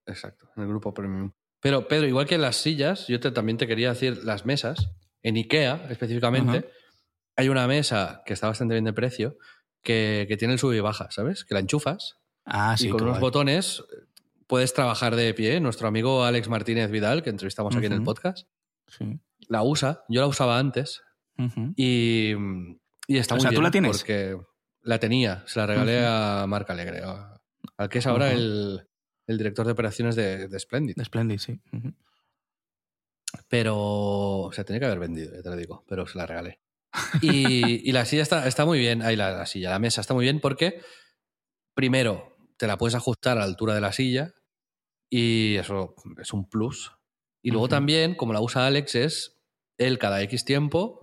Exacto, en el grupo premium. Pero, Pedro, igual que las sillas, yo te- también te quería decir las mesas. En IKEA, específicamente, hay una mesa que está bastante bien de precio que, que tiene el sub y baja, ¿sabes? Que la enchufas
Ah, sí,
y con unos
guay.
botones puedes trabajar de pie. Nuestro amigo Alex Martínez Vidal, que entrevistamos aquí en el podcast,
Sí.
la usa. Yo la usaba antes y, y, está muy
sea,
bien.
¿tú la tienes?
Porque la tenía, se la regalé a Marc Alegre, al que es ahora el, el, director de operaciones de, de Splendid.
De Splendid, sí.
Pero, o sea, tenía que haber vendido, ya te lo digo, pero se la regalé. Y, y la silla está, está muy bien, ahí la, la, silla, la mesa está muy bien porque, primero, te la puedes ajustar a la altura de la silla y eso es un plus. Y luego uh -huh. también, como la usa Alex, es él cada X tiempo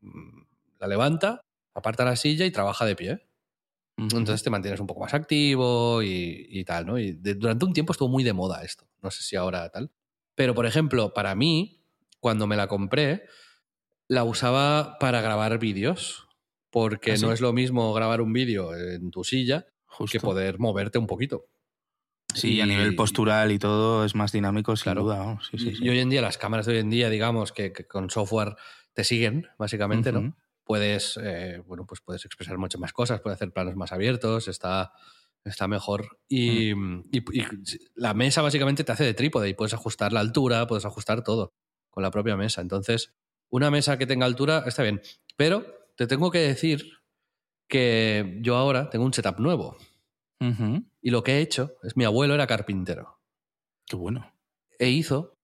mm, la levanta, aparta la silla y trabaja de pie. Uh -huh. Entonces te mantienes un poco más activo y, y tal, ¿no? Y de, durante un tiempo estuvo muy de moda esto. No sé si ahora tal. Pero, por ejemplo, para mí, cuando me la compré, la usaba para grabar vídeos. Porque ¿Ah, sí? no es lo mismo grabar un vídeo en tu silla Justo. que poder moverte un poquito.
Sí, y, a nivel postural y todo es más dinámico, sin claro. duda. ¿no? Sí, sí,
y, sí. y, hoy en día, las cámaras de hoy en día, digamos, que, que con software te siguen, básicamente, uh -huh. ¿no? Puedes, eh, bueno, pues puedes expresar muchas más cosas, puedes hacer planos más abiertos, está, está mejor. Y, uh -huh. y, la mesa básicamente te hace de trípode y puedes ajustar la altura, puedes ajustar todo con la propia mesa. Entonces, una mesa que tenga altura está bien. Pero te tengo que decir que yo ahora tengo un setup nuevo.
Uh -huh.
Y lo que he hecho es, mi abuelo era carpintero.
Qué bueno.
E hizo,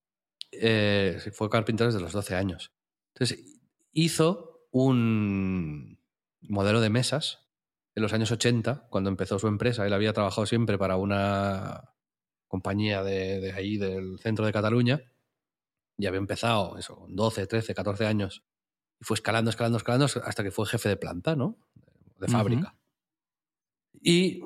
eh, fue carpintero desde los 12 años. Entonces, hizo un modelo de mesas en los años 80, cuando empezó su empresa. Él había trabajado siempre para una compañía de, de ahí, del centro de Cataluña. Y había empezado, eso, con 12, 13, 14 años. Y fue escalando, escalando, escalando, hasta que fue jefe de planta, ¿no? De fábrica. Uh -huh. Y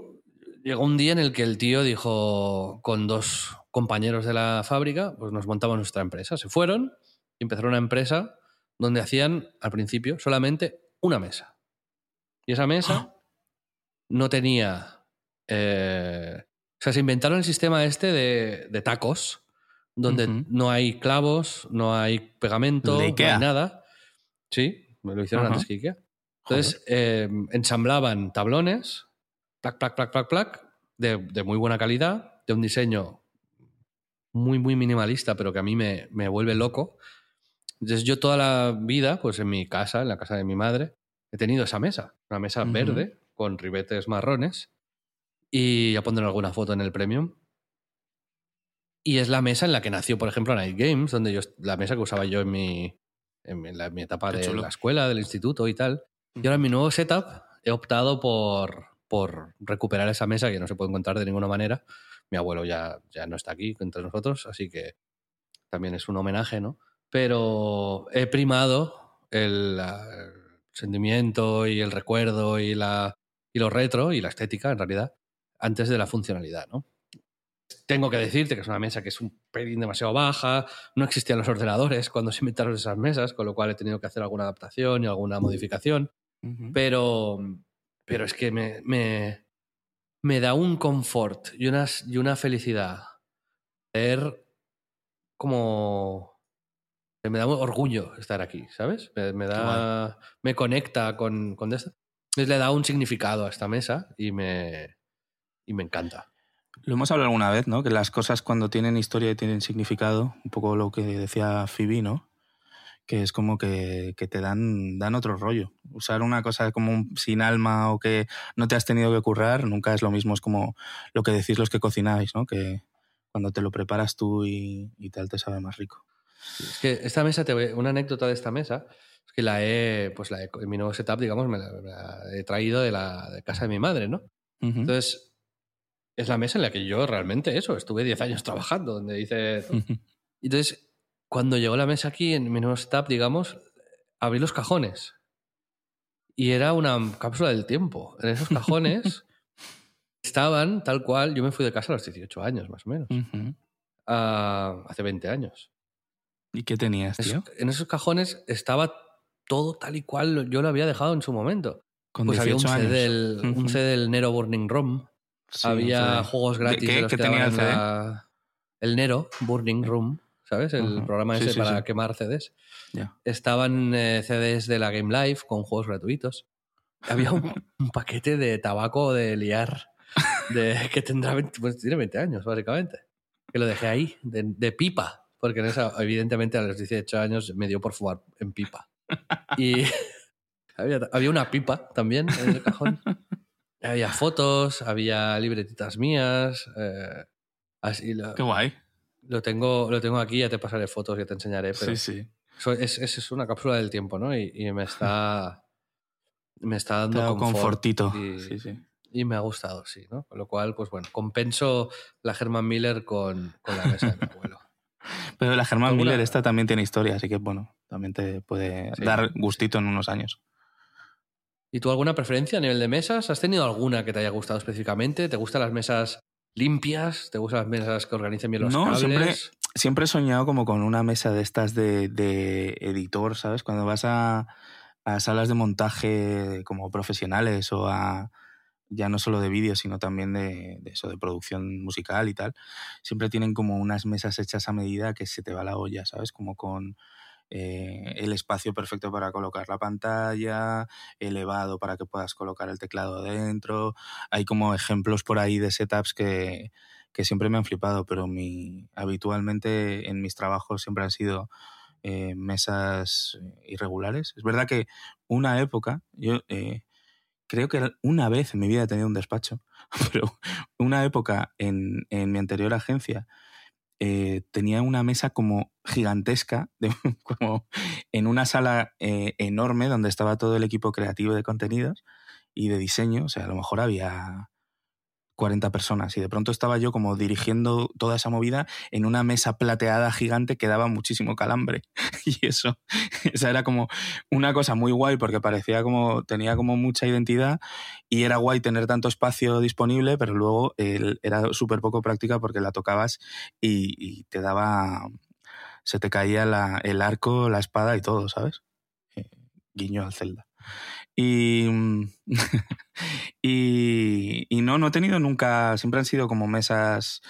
llegó un día en el que el tío dijo con dos compañeros de la fábrica, pues nos montamos nuestra empresa. Se fueron y empezaron una empresa donde hacían al principio solamente una mesa. Y esa mesa no tenía... Eh, o sea, se inventaron el sistema este de, de tacos, donde uh -huh. no hay clavos, no hay pegamento, no hay nada. Sí, me lo hicieron uh -huh. antes que Ikea. Entonces, eh, ensamblaban tablones plac, plac, plac, plac, plac, de, de, muy buena calidad, de un diseño muy, muy minimalista, pero que a mí me, me, vuelve loco. Entonces yo toda la vida, pues en mi casa, en la casa de mi madre, he tenido esa mesa, una mesa uh -huh. verde con ribetes marrones y ya pondré alguna foto en el premium. Y es la mesa en la que nació, por ejemplo, Night Games, donde yo, la mesa que usaba yo en mi, en, la, en mi etapa Qué de chulo. la escuela, del instituto y tal. Y ahora en mi nuevo setup he optado por, por recuperar esa mesa que no se puede encontrar de ninguna manera. Mi abuelo ya, ya no está aquí entre nosotros, así que también es un homenaje, ¿no? Pero he primado el, el sentimiento y el recuerdo y, la, y lo retro y la estética, en realidad, antes de la funcionalidad, ¿no? Tengo que decirte que es una mesa que es un pelín demasiado baja, no existían los ordenadores cuando se inventaron esas mesas, con lo cual he tenido que hacer alguna adaptación y alguna modificación, uh -huh. pero pero es que me, me, me da un confort y una, y una felicidad. Ver como... Me da orgullo estar aquí, ¿sabes? Me, me da... Me conecta con, con esto. Entonces le da un significado a esta mesa y me, y me encanta.
Lo hemos hablado alguna vez, ¿no? Que las cosas cuando tienen historia y tienen significado, un poco lo que decía Phoebe, ¿no? Que es como que, que, te dan, dan otro rollo. Usar una cosa como un, sin alma o que no te has tenido que currar nunca es lo mismo, es como lo que decís los que cocináis, ¿no? Que cuando te lo preparas tú y, y tal te sabe más rico.
Es que esta mesa, te voy, una anécdota de esta mesa, es que la he, pues la he, en mi nuevo setup, digamos, me la, me la he traído de la de casa de mi madre, ¿no? Uh -huh. Entonces, es la mesa en la que yo realmente eso, estuve 10 años trabajando, donde -huh. Entonces, cuando llegó la mesa aquí, en mi nuevo setup, digamos, abrí los cajones. Y era una cápsula del tiempo. En esos cajones estaban tal cual. Yo me fui de casa a los 18 años, más o menos. Uh -huh. uh, hace 20 años.
¿Y qué tenías, tío?
en esos cajones estaba todo tal y cual yo lo había dejado en su momento.
Con
pues había un
CD,
del, uh -huh. un CD del Nero Burning Room. Sí, había juegos gratis.
¿Qué,
de los
¿qué
que
tenía el CD?
La... El Nero Burning Room. ¿Sabes? El uh -huh. programa ese sí, sí, para sí. quemar CDs.
Yeah.
Estaban eh, CDs de la Game Live con juegos gratuitos. Había un, un paquete de tabaco de liar de, que tendrá 20, pues tiene 20 años, básicamente. Que lo dejé ahí, de, de pipa. Porque en esa, evidentemente a los 18 años me dio por fumar en pipa. y había, una pipa también en el cajón. había fotos, había libretitas mías. Eh, así
Qué guay.
Lo tengo, lo tengo aquí, ya te pasaré fotos, ya te enseñaré. Pero
sí, sí.
Es, es, una cápsula del tiempo, ¿no? Y, me está. Me está dando
confortito. Y, sí, sí.
Y me ha gustado, sí, ¿no? Con lo cual, pues bueno, compenso la Herman Miller con, con la mesa de mi abuelo.
Pero la Herman Miller esta también tiene historia, así que bueno, también te puede dar gustito en unos años.
¿Y tú alguna preferencia a nivel de mesas? ¿Has tenido alguna que te haya gustado específicamente? ¿Te gustan las mesas limpias? ¿Te gustan las mesas que organicen bien los no,
Siempre, siempre he soñado como con una mesa de estas de, de editor, ¿sabes? Cuando vas a, a salas de montaje como profesionales o a, ya no solo de vídeo, sino también de, eso, de producción musical y tal, siempre tienen como unas mesas hechas a medida que se te va la olla, ¿sabes? Como con eh, el espacio perfecto para colocar la pantalla, elevado para que puedas colocar el teclado dentro. Hay como ejemplos por ahí de setups que, que siempre me han flipado, pero mi, habitualmente en mis trabajos siempre han sido eh, mesas irregulares. Es verdad que una época, yo eh, creo que una vez en mi vida he tenido un despacho, pero una época en, mi anterior agencia eh, tenía una mesa como gigantesca, como en una sala eh, enorme donde estaba todo el equipo creativo de contenidos y de diseño. O sea, a lo mejor había 40 personas y de pronto estaba yo como dirigiendo toda esa movida en una mesa plateada gigante que daba muchísimo calambre. Y eso esa era como una cosa muy guay porque parecía como tenía como mucha identidad y era guay tener tanto espacio disponible pero luego era súper poco práctica porque la tocabas y, te daba se te caía el arco la espada y todo sabes eh, guiño al Zelda y, y, y, no, no he tenido nunca, siempre han sido como mesas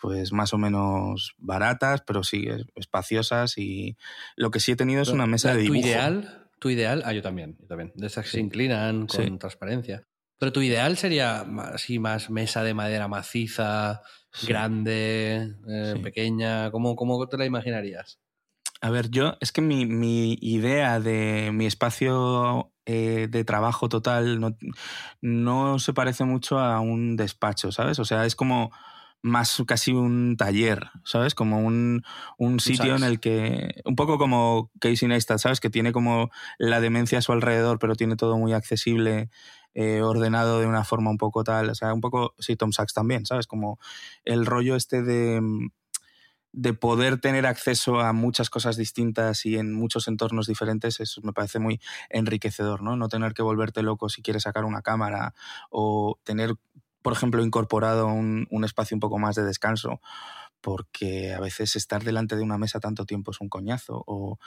pues más o menos baratas, pero sí espaciosas y lo que sí he tenido es una mesa de dibujo.
¿Tu ideal? ¿Tu ideal? Ah, yo también, yo también. De esas que se inclinan con transparencia. Pero tu ideal sería así más mesa de madera maciza, grande, eh, pequeña. ¿Cómo, ¿Cómo te la imaginarías?
A ver, yo, es que mi, mi idea de mi espacio eh, de trabajo total no, no se parece mucho a un despacho, ¿sabes? O sea, es como más casi un taller, ¿sabes? Como un, un sitio en el que, un poco como Casey Neistat, ¿sabes? Que tiene como la demencia a su alrededor, pero tiene todo muy accesible, eh, ordenado de una forma un poco tal, o sea, un poco, sí, Tom Sachs también, ¿sabes? Como el rollo este de de poder tener acceso a muchas cosas distintas y en muchos entornos diferentes, eso me parece muy enriquecedor, ¿no? No tener que volverte loco si quieres sacar una cámara o tener, por ejemplo, incorporado un, espacio un poco más de descanso porque a veces estar delante de una mesa tanto tiempo es un coñazo, o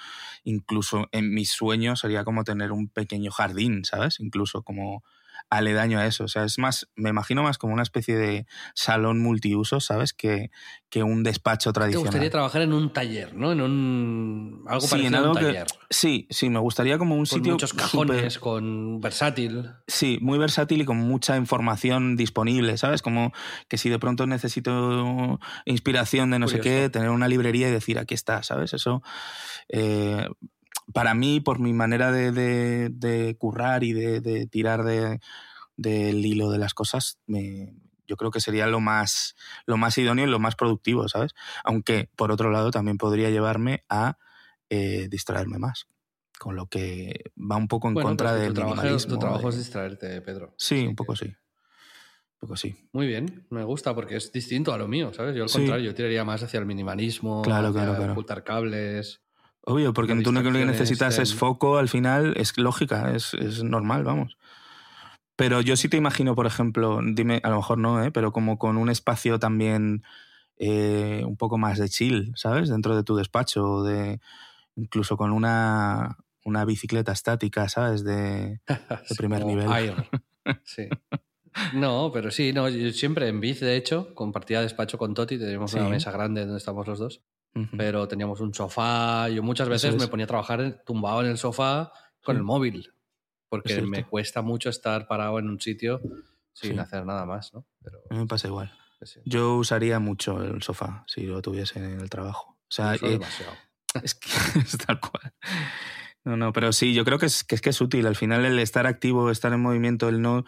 incluso en mis sueños sería como tener un pequeño jardín, ¿sabes? Incluso como aledaño a eso. O sea, es más, me imagino más como una especie de salón multiuso, ¿sabes? Que, que un despacho tradicional.
Te gustaría trabajar en un taller, ¿no? En un. algo sí, parecido a un taller.
sí, sí, me gustaría como un sitio.
Con muchos cajones, con versátil.
Sí, muy versátil y con mucha información disponible, ¿sabes? Como que si de pronto necesito inspiración de no sé qué, tener una librería y decir aquí está, ¿sabes? Eso. Eh, para mí, por mi manera de, currar y de, tirar del hilo de las cosas, yo creo que sería lo más, lo más idóneo y lo más productivo, ¿sabes? Aunque, por otro lado, también podría llevarme a eh, distraerme más. Con lo que va un poco en contra del minimalismo.
Tu trabajo es distraerte, Pedro.
Sí, un poco sí. Un poco sí.
Muy bien, me gusta porque es distinto a lo mío, ¿sabes? Yo al contrario, yo tiraría más hacia el minimalismo,
claro,
hacia
claro,
ocultar cables.
Obvio, porque tú lo que necesitas es foco, al final es lógica, es, es, normal, vamos. Pero yo sí te imagino, por ejemplo, dime, a lo mejor no, ¿eh? pero como con un espacio también eh, un poco más de chill, ¿sabes? Dentro de tu despacho, de incluso con una, una bicicleta estática, ¿sabes? De, de primer nivel.
sí. No, pero sí, no, yo siempre en bici, de hecho, compartía despacho con Toti, tenemos una mesa grande donde estamos los dos pero teníamos un sofá. Yo muchas veces me ponía a trabajar tumbado en el sofá con el móvil, porque me cuesta mucho estar parado en un sitio sin hacer nada más, ¿no?
Pero, a mí me pasa igual. Yo usaría mucho el sofá si lo tuviese en el trabajo. O sea, eh, es que es tal cual. No, no, pero sí, yo creo que es, que es que es útil. Al final el estar activo, estar en movimiento, el no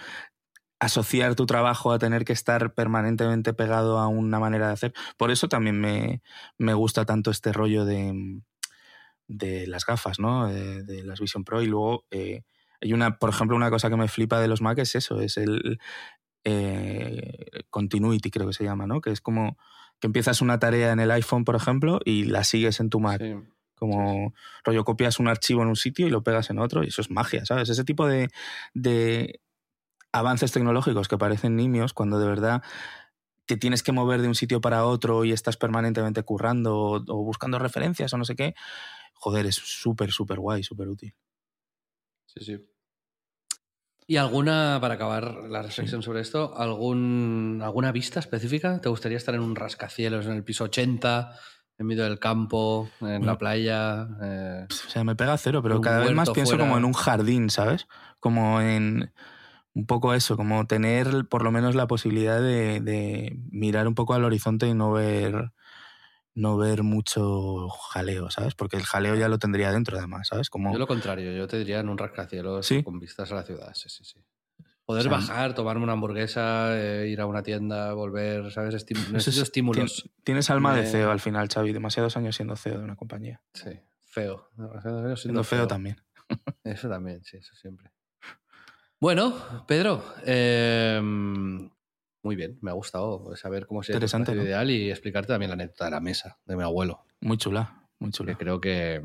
asociar tu trabajo a tener que estar permanentemente pegado a una manera de hacer. Por eso también me, me gusta tanto este rollo de, de las gafas, ¿no? De, las Vision Pro. Y luego eh, hay una, por ejemplo, una cosa que me flipa de los Mac es eso, es el eh, continuity, creo que se llama, ¿no? Que es como que empiezas una tarea en el iPhone, por ejemplo, y la sigues en tu Mac. Como rollo, copias un archivo en un sitio y lo pegas en otro, y eso es magia, ¿sabes? Ese tipo de, de avances tecnológicos que parecen nimios cuando de verdad te tienes que mover de un sitio para otro y estás permanentemente currando o buscando referencias o no sé qué, joder, es súper, súper guay, súper útil.
Sí, sí. ¿Y alguna, para acabar la reflexión sobre esto, algún, alguna vista específica? ¿Te gustaría estar en un rascacielos, en el piso 80, en medio del campo, en la playa?
Eh, o sea, me pega cero, pero cada vez más pienso como en un jardín, ¿sabes? Como en un poco eso, como tener por lo menos la posibilidad de, de mirar un poco al horizonte y no ver no ver mucho jaleo, ¿sabes? Porque el jaleo ya lo tendría dentro, además, ¿sabes? Como...
Yo lo contrario, yo te diría en un rascacielos con vistas a la ciudad, sí, sí, sí. Poder bajar, tomarme una hamburguesa, eh, ir a una tienda, volver, ¿sabes? Necesito estímulos.
Tienes alma de CEO al final, Xavi. Demasiados años siendo CEO de una compañía.
Sí, feo. Demasiados
años siendo, feo, también.
Eso también, sí, eso siempre. Bueno, Pedro, eh, muy bien, me ha gustado saber cómo se
Interesante,
¿no? ideal y explicarte también la anécdota de la mesa de mi abuelo.
Muy chula, muy chula.
Que creo que,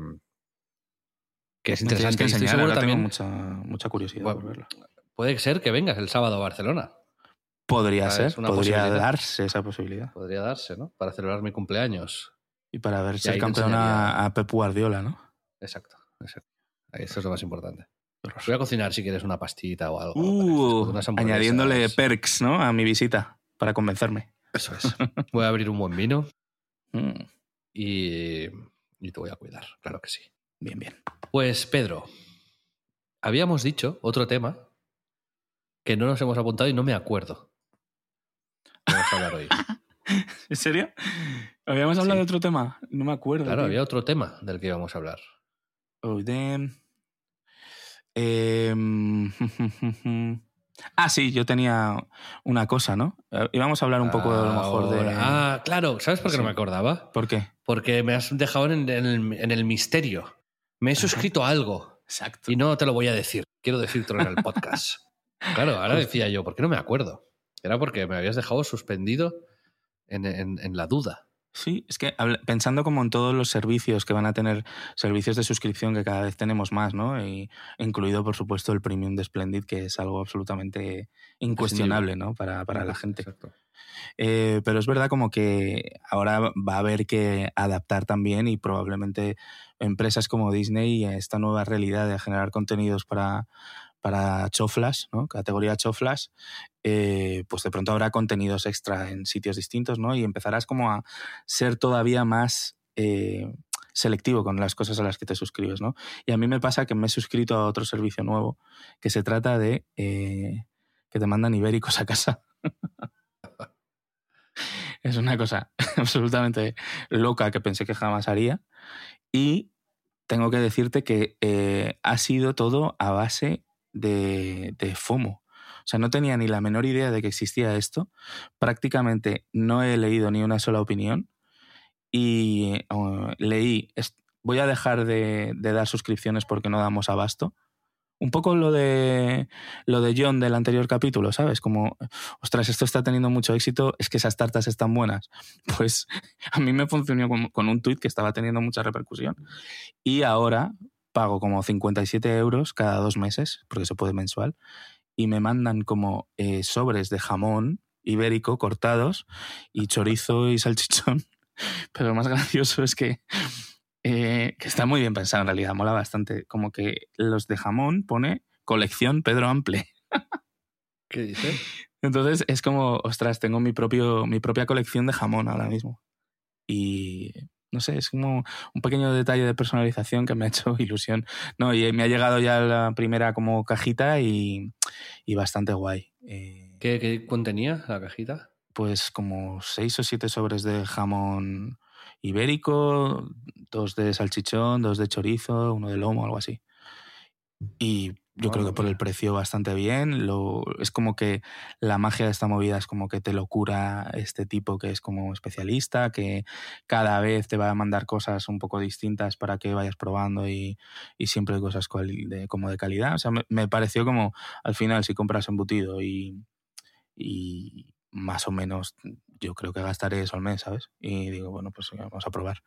que es interesante.
Que enseñar, también mucha, mucha curiosidad por verlo.
Puede ser que vengas el sábado a Barcelona.
Podría ser, podría darse esa posibilidad.
Podría darse, ¿no? Para celebrar mi cumpleaños.
Y para ver si campeón a Pep Guardiola, ¿no?
Exacto, exacto. Eso es lo más importante. Voy a cocinar si quieres una pastita o algo.
Uh, añadiéndole perks, ¿no? A mi visita para convencerme.
Eso es. Voy a abrir un buen vino mm. y, y te voy a cuidar, claro que sí.
Bien, bien.
Pues Pedro, habíamos dicho otro tema que no nos hemos apuntado y no me acuerdo. Vamos a hablar hoy.
¿En serio? ¿Habíamos hablado de otro tema? No me acuerdo.
Claro, había otro tema del que íbamos a hablar.
Oh, damn. Em, ah, sí, yo tenía una cosa, ¿no? Eh, íbamos a hablar un poco a lo mejor de.
Ah, claro, ¿sabes por qué no me acordaba?
¿Por qué?
Porque me has dejado en, el, misterio. Me he suscrito a algo.
Exacto.
Y no te lo voy a decir. Quiero decírtelo en el podcast. claro, ahora decía yo, ¿por qué no me acuerdo? Era porque me habías dejado suspendido en la duda.
Sí, es que pensando como en todos los servicios que van a tener, servicios de suscripción que cada vez tenemos más, ¿no? Y incluido, por supuesto, el premium de Splendid, que es algo absolutamente incuestionable, ¿no? Para, para la gente. Eh, pero es verdad como que ahora va a haber que adaptar también y probablemente empresas como Disney a esta nueva realidad de generar contenidos para, para choflas, ¿no? categoría choflas, eh, pues de pronto habrá contenidos extra en sitios distintos, ¿no? Y empezarás como a ser todavía más eh, selectivo con las cosas a las que te suscribes, ¿no? Y a mí me pasa que me he suscrito a otro servicio nuevo que se trata de eh, que te mandan ibéricos a casa. es una cosa absolutamente loca que pensé que jamás haría. Y tengo que decirte que ha sido todo a base de, FOMO. O sea, no tenía ni la menor idea de que existía esto. Prácticamente no he leído ni una sola opinión. Y uh, leí, voy a dejar de, dar suscripciones porque no damos abasto. Un poco lo de lo de John del anterior capítulo, ¿sabes? Como, ostras, esto está teniendo mucho éxito, es que esas tartas están buenas. Pues a mí me funcionó con, con un tuit que estaba teniendo mucha repercusión. Y ahora, pago como 57 euros cada dos meses, porque se puede mensual, y me mandan como eh, sobres de jamón ibérico cortados y chorizo y salchichón. Pero lo más gracioso es que, eh, que está muy bien pensado en realidad, mola bastante. Como que los de jamón pone colección Pedro Ample.
¿Qué dice?
Entonces es como, ostras, tengo mi, propio, mi propia colección de jamón ahora mismo. Y no sé, es como un pequeño detalle de personalización que me ha hecho ilusión. No, y me ha llegado ya la primera como cajita y, bastante guay.
Eh, ¿Qué, contenía la cajita?
Pues como seis o siete sobres de jamón ibérico, dos de salchichón, dos de chorizo, uno de lomo, algo así. Y yo creo que por el precio bastante bien. Lo, es como que la magia de esta movida es como que te lo cura este tipo que es como especialista, que cada vez te va a mandar cosas un poco distintas para que vayas probando y, y siempre hay cosas de, como de calidad. O sea, me, me, pareció como al final si compras embutido y, y más o menos yo creo que gastaré eso al mes, ¿sabes? Y digo, bueno, pues vamos a probar.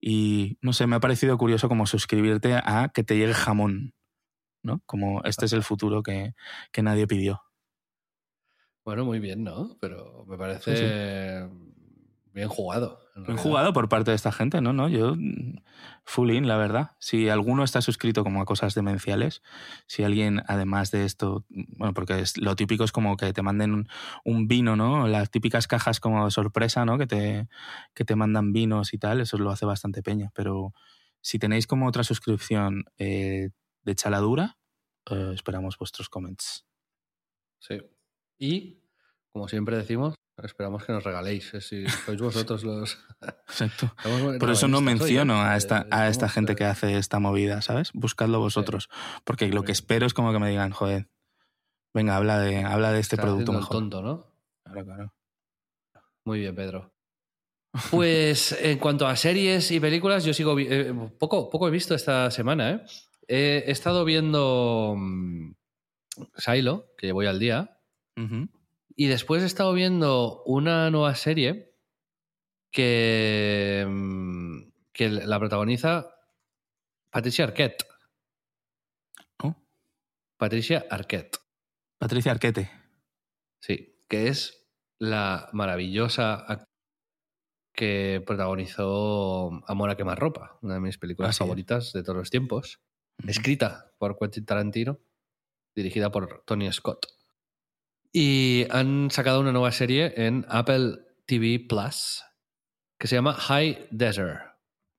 Y no sé, me ha parecido curioso como suscribirte a que te llegue jamón ¿no? Como este es el futuro que, nadie pidió.
Bueno, muy bien, ¿no? Pero me parece bien jugado.
Bien jugado por parte de esta gente, ¿no? no Yo full in, la verdad. Si alguno está suscrito como a cosas demenciales, si alguien además de esto, bueno, porque es, lo típico es como que te manden un, vino, ¿no? Las típicas cajas como sorpresa, ¿no? Que te, que te mandan vinos y tal, eso lo hace bastante peña. Pero si tenéis como otra suscripción eh, de chaladura. Eh, esperamos vuestros comments.
Sí. Y, como siempre decimos, esperamos que nos regaléis, eh, si sois vosotros los...
Exacto. Por eso no menciono a esta, a esta gente que hace esta movida, ¿sabes? Buscadlo vosotros. Porque lo que espero es como que me digan, joder, venga, habla de, habla de este producto mejor.
tonto, ¿no?
Claro, claro.
Muy bien, Pedro. Pues en cuanto a series y películas, yo sigo... Eh, poco, poco he visto esta semana, ¿eh? He, estado viendo mm, Silo, que voy al día. Y después he estado viendo una nueva serie que, mm, que la protagoniza Patricia Arquette.
¿Oh?
Patricia Arquette.
Patricia Arquette.
Sí, que es la maravillosa que protagonizó Amor a quemarropa, una de mis películas ah, favoritas de todos los tiempos escrita por Quentin Tarantino, dirigida por Tony Scott. Y han sacado una nueva serie en Apple TV Plus que se llama High Desert.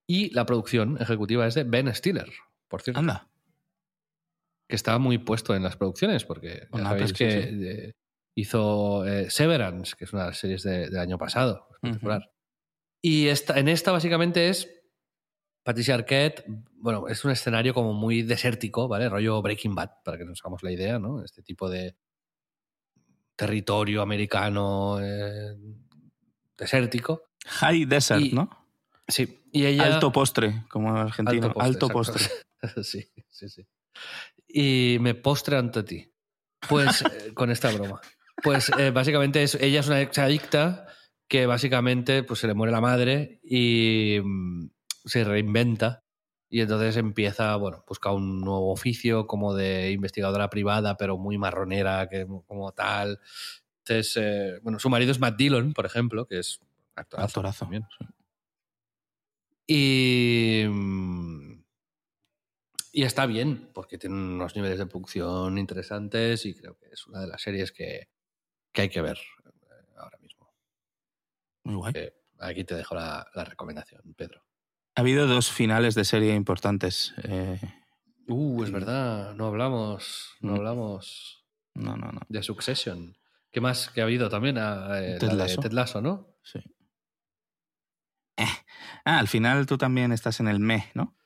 Y la producción ejecutiva es de Ben Stiller, por cierto.
Anda.
Que está muy puesto en las producciones, porque ya sabéis que hizo eh, Severance, que es una de las series del año pasado. Y esta, en esta básicamente es Patricia Arquette, bueno, es un escenario como muy desértico, ¿vale? Rollo Breaking Bad, para que nos hagamos la idea, ¿no? Este tipo de territorio americano eh, desértico.
High desert, ¿no?
Sí. Y ella,
alto postre, como argentino. Alto postre.
sí, sí, sí. Y me postre ante ti. Pues eh, con esta broma. Pues eh, básicamente es, ella es una ex adicta que básicamente pues, se le muere la madre y mm, se reinventa y entonces empieza, bueno, busca un nuevo oficio como de investigadora privada, pero muy marronera, que, como tal. Entonces, eh, bueno, su marido es Matt Dillon, por ejemplo, que es actorazo, también. Y, y está bien, porque tiene unos niveles de producción interesantes y creo que es una de las series que, que hay que ver eh, ahora mismo.
Muy guay.
aquí te dejo la recomendación, Pedro.
Ha habido dos finales de serie importantes. Eh,
uh, es verdad, no hablamos, no mm. hablamos
no, no, no.
de Succession. ¿Qué más que ha habido también? Ah, eh, Ted, Lasso. ¿no?
Sí. Eh. Ah, al final tú también estás en el me, ¿no?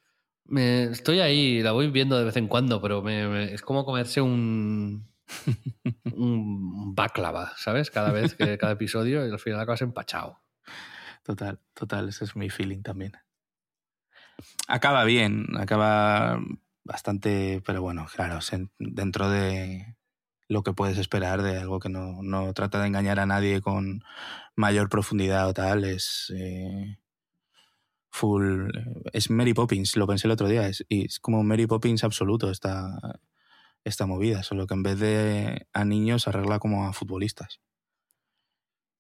Me, estoy ahí, la voy viendo de vez en cuando, pero es como comerse un, un baklava, ¿sabes? Cada vez, que cada episodio, y al final acabas empachado.
Total, total, ese es mi feeling también acaba bien, acaba bastante, pero bueno, claro, dentro de lo que puedes esperar de algo que no, no trata de engañar a nadie con mayor profundidad o tal, es eh, full, es Mary Poppins, lo pensé el otro día, es, es como Mary Poppins absoluto esta, esta movida, solo que en vez de a niños arregla como a futbolistas.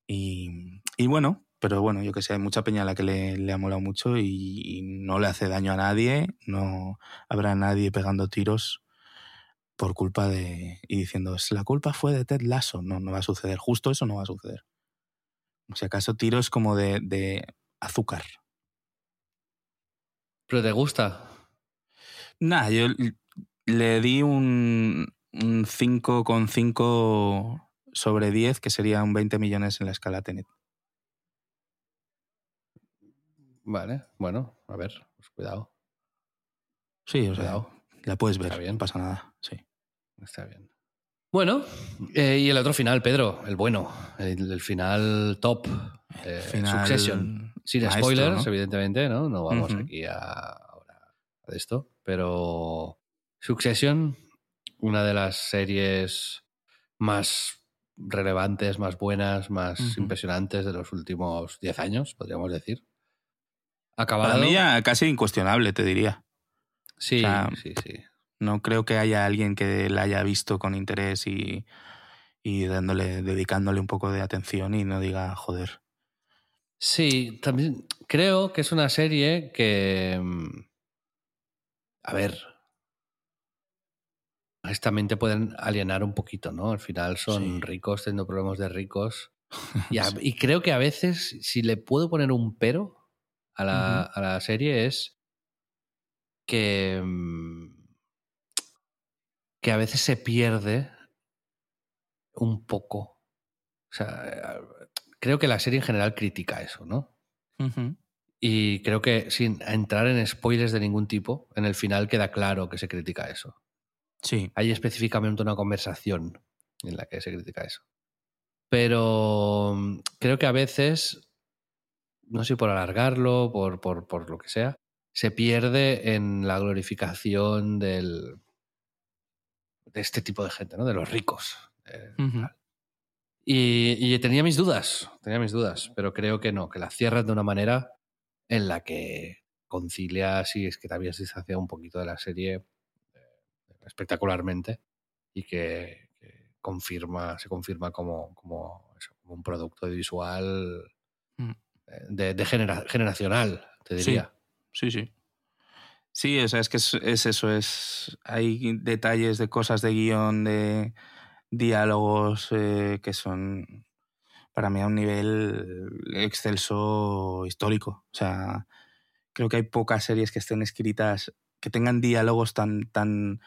Y, y bueno, pero bueno, yo que sé, hay mucha peña a la que le, ha molado mucho y, no le hace daño a nadie, no habrá nadie pegando tiros por culpa de... y diciendo, la culpa fue de Ted Lasso. No, no va a suceder, justo eso no va a suceder. O si acaso tiros como de, de azúcar.
¿Pero te gusta?
Nada, yo le di un, un 5,5 sobre 10, que sería un 20 millones en la escala Tenet.
Vale, bueno, a ver, pues cuidado.
Sí, o sea,
Cuidado.
la puedes ver,
Está bien.
no pasa nada. Sí.
Está bien. Bueno, eh, y el otro final, Pedro, el bueno, el, el final top, eh,
Final
Succession. Sin
maestro,
spoilers,
¿no?
evidentemente, ¿no? No vamos aquí a, ahora a esto, pero Succession, una de las series más relevantes, más buenas, más impresionantes de los últimos 10 años, podríamos decir. Acabado.
Para mí ya casi incuestionable, te diría.
sí,
o sea,
sí, sí.
No creo que haya alguien que la haya visto con interés y, y dándole, dedicándole un poco de atención y no diga, joder.
Sí, también creo que es una serie que. mm, A ver. Honestamente pueden alienar un poquito, ¿no? Al final son
Sí.
ricos teniendo problemas de ricos. Y, a- y creo que a veces, si le puedo poner un pero a la, a la serie, es que. mm, que a veces se pierde un poco. O sea, creo que la serie en general critica eso, ¿no? Y creo que sin entrar en spoilers de ningún tipo, en el final queda claro que se critica eso.
Sí.
Hay específicamente una conversación en la que se critica eso. Pero mm, creo que a veces, no sé por alargarlo, por, por, por lo que sea, se pierde en la glorificación del, de este tipo de gente, ¿no? De los ricos. eh. Y, y tenía mis dudas, tenía mis dudas, pero creo que no, que la cierran de una manera en la que concilia, si es que te habías distanciado un poquito de la serie eh, espectacularmente y que, que confirma, se confirma como, como, eso, como un producto visual
Mm.
De, de genera- generacional, te diría.
Sí, sí. Sí, o sea, es que es, es eso, es. Hay detalles de cosas de guion, de diálogos eh, que son para mí a un nivel excelso histórico. O sea, creo que hay pocas series que estén escritas, que tengan diálogos tan, tan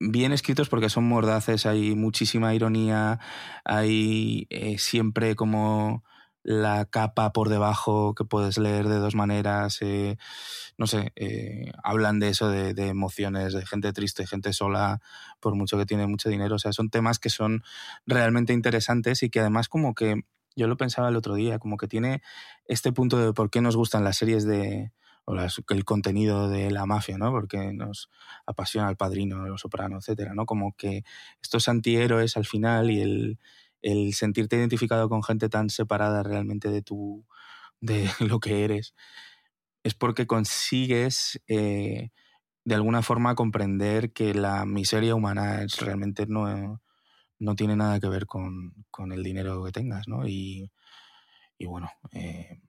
bien escritos porque son mordaces, hay muchísima ironía, hay eh, siempre como la capa por debajo que puedes leer de dos maneras, eh, no sé, eh, hablan de eso, de, emociones, de gente triste, gente sola, por mucho que tiene mucho dinero, o sea, son temas que son realmente interesantes y que además como que, yo lo pensaba el otro día, como que tiene este punto de por qué nos gustan las series de, o las- el contenido de la mafia, ¿no? Porque nos apasiona el padrino, los soprano, etcétera, ¿no? Como que estos antihéroes al final y el, el sentirte identificado con gente tan separada realmente de tu de lo que eres es porque consigues eh, de alguna forma comprender que la miseria humana es realmente no, no tiene nada que ver con, con el dinero que tengas, ¿no? Y, y bueno, eh,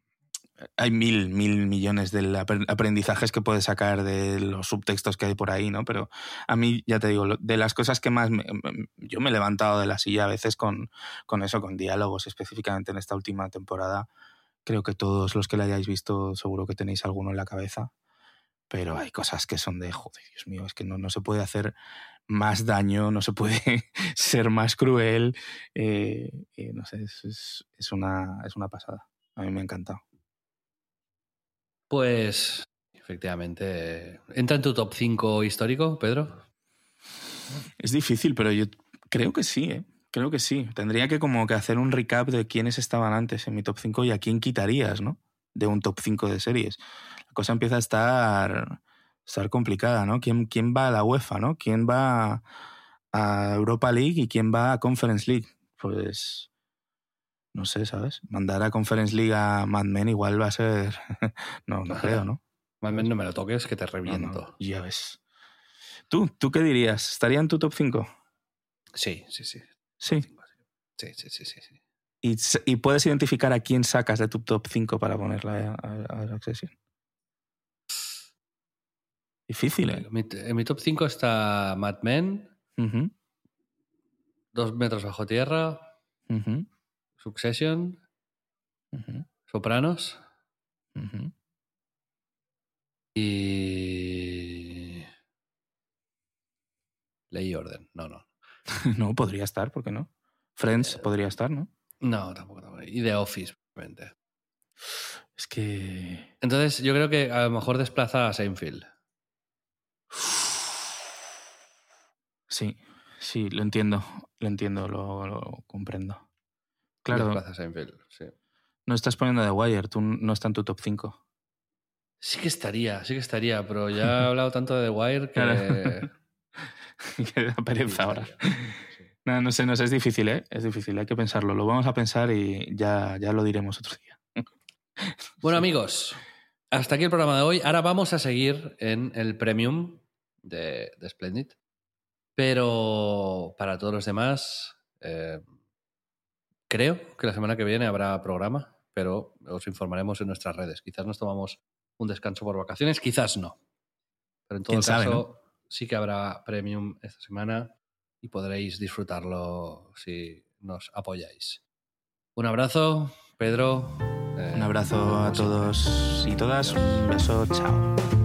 hay mil, mil millones de apre- aprendizajes que puedes sacar de los subtextos que hay por ahí, ¿no? Pero a mí, ya te digo, de las cosas que más... me- yo me he levantado de la silla a veces con, con eso, con diálogos, específicamente en esta última temporada. Creo que todos los que la hayáis visto seguro que tenéis alguno en la cabeza. Pero hay cosas que son de, joder, Dios mío, es que no, no se puede hacer más daño, no se puede ser más cruel. eh, eh, no sé, es- es una, es una pasada. A mí me ha encantado.
Pues, efectivamente, ¿entra en tu top 5 histórico, Pedro?
Es difícil, pero yo creo que sí, ¿eh? Creo que sí. Tendría que como que hacer un recap de quiénes estaban antes en mi top 5 y a quién quitarías, ¿no? De un top 5 de series. La cosa empieza a estar, estar complicada, ¿no? ¿Quién, ¿Quién va a la UEFA, ¿no? ¿Quién va a Europa League y quién va a Conference League? Pues no sé, ¿sabes? Mandar a Conference League a Mad Men igual va a ser... no, no creo, ¿no?
Más bien no me lo toques, que te reviento.
no, ya ves. ¿Tú? ¿Tú qué dirías? ¿Estaría en tu top 5?
Sí, sí, sí.
Sí.
Sí, sí, sí, sí. sí.
Y, y puedes identificar a quién sacas de tu top 5 para ponerla a, a, a Succession. Difícil, ¿eh?
En mi, en mi top 5 está Mad Men, Dos metros bajo tierra,
ujú,
Succession, Sopranos y... Ley y orden. No, no.
No, podría estar, ¿por qué no? Friends
Eh,
podría estar, ¿no?
No, tampoco. tampoco. Y The Office, obviamente.
Es que.
Entonces, yo creo que a lo mejor desplaza a Seinfeld.
Sí, sí, lo entiendo. Lo entiendo, lo, lo comprendo. Claro.
Seinfeld, sí.
No estás poniendo The Wire, tú no está en tu top 5.
Sí que estaría, sí que estaría, pero ya he hablado tanto de The Wire que.
Claro. que da pereza ahora. No, no sé, no sé, es difícil, ¿eh? Es difícil, hay que pensarlo. Lo vamos a pensar y ya, ya lo diremos otro día.
Bueno, amigos, hasta aquí el programa de hoy. Ahora vamos a seguir en el premium de, de Splendid. Pero para todos los demás, eh, creo que la semana que viene habrá programa, pero os informaremos en nuestras redes. Quizás nos tomamos un descanso por vacaciones, quizás no. Pero en todo
¿Quién
caso,
sabe, no?
sí que habrá premium esta semana y podréis disfrutarlo si nos apoyáis. Un abrazo, Pedro. Eh,
Un abrazo a
siempre.
todos y todas. Un beso, chao.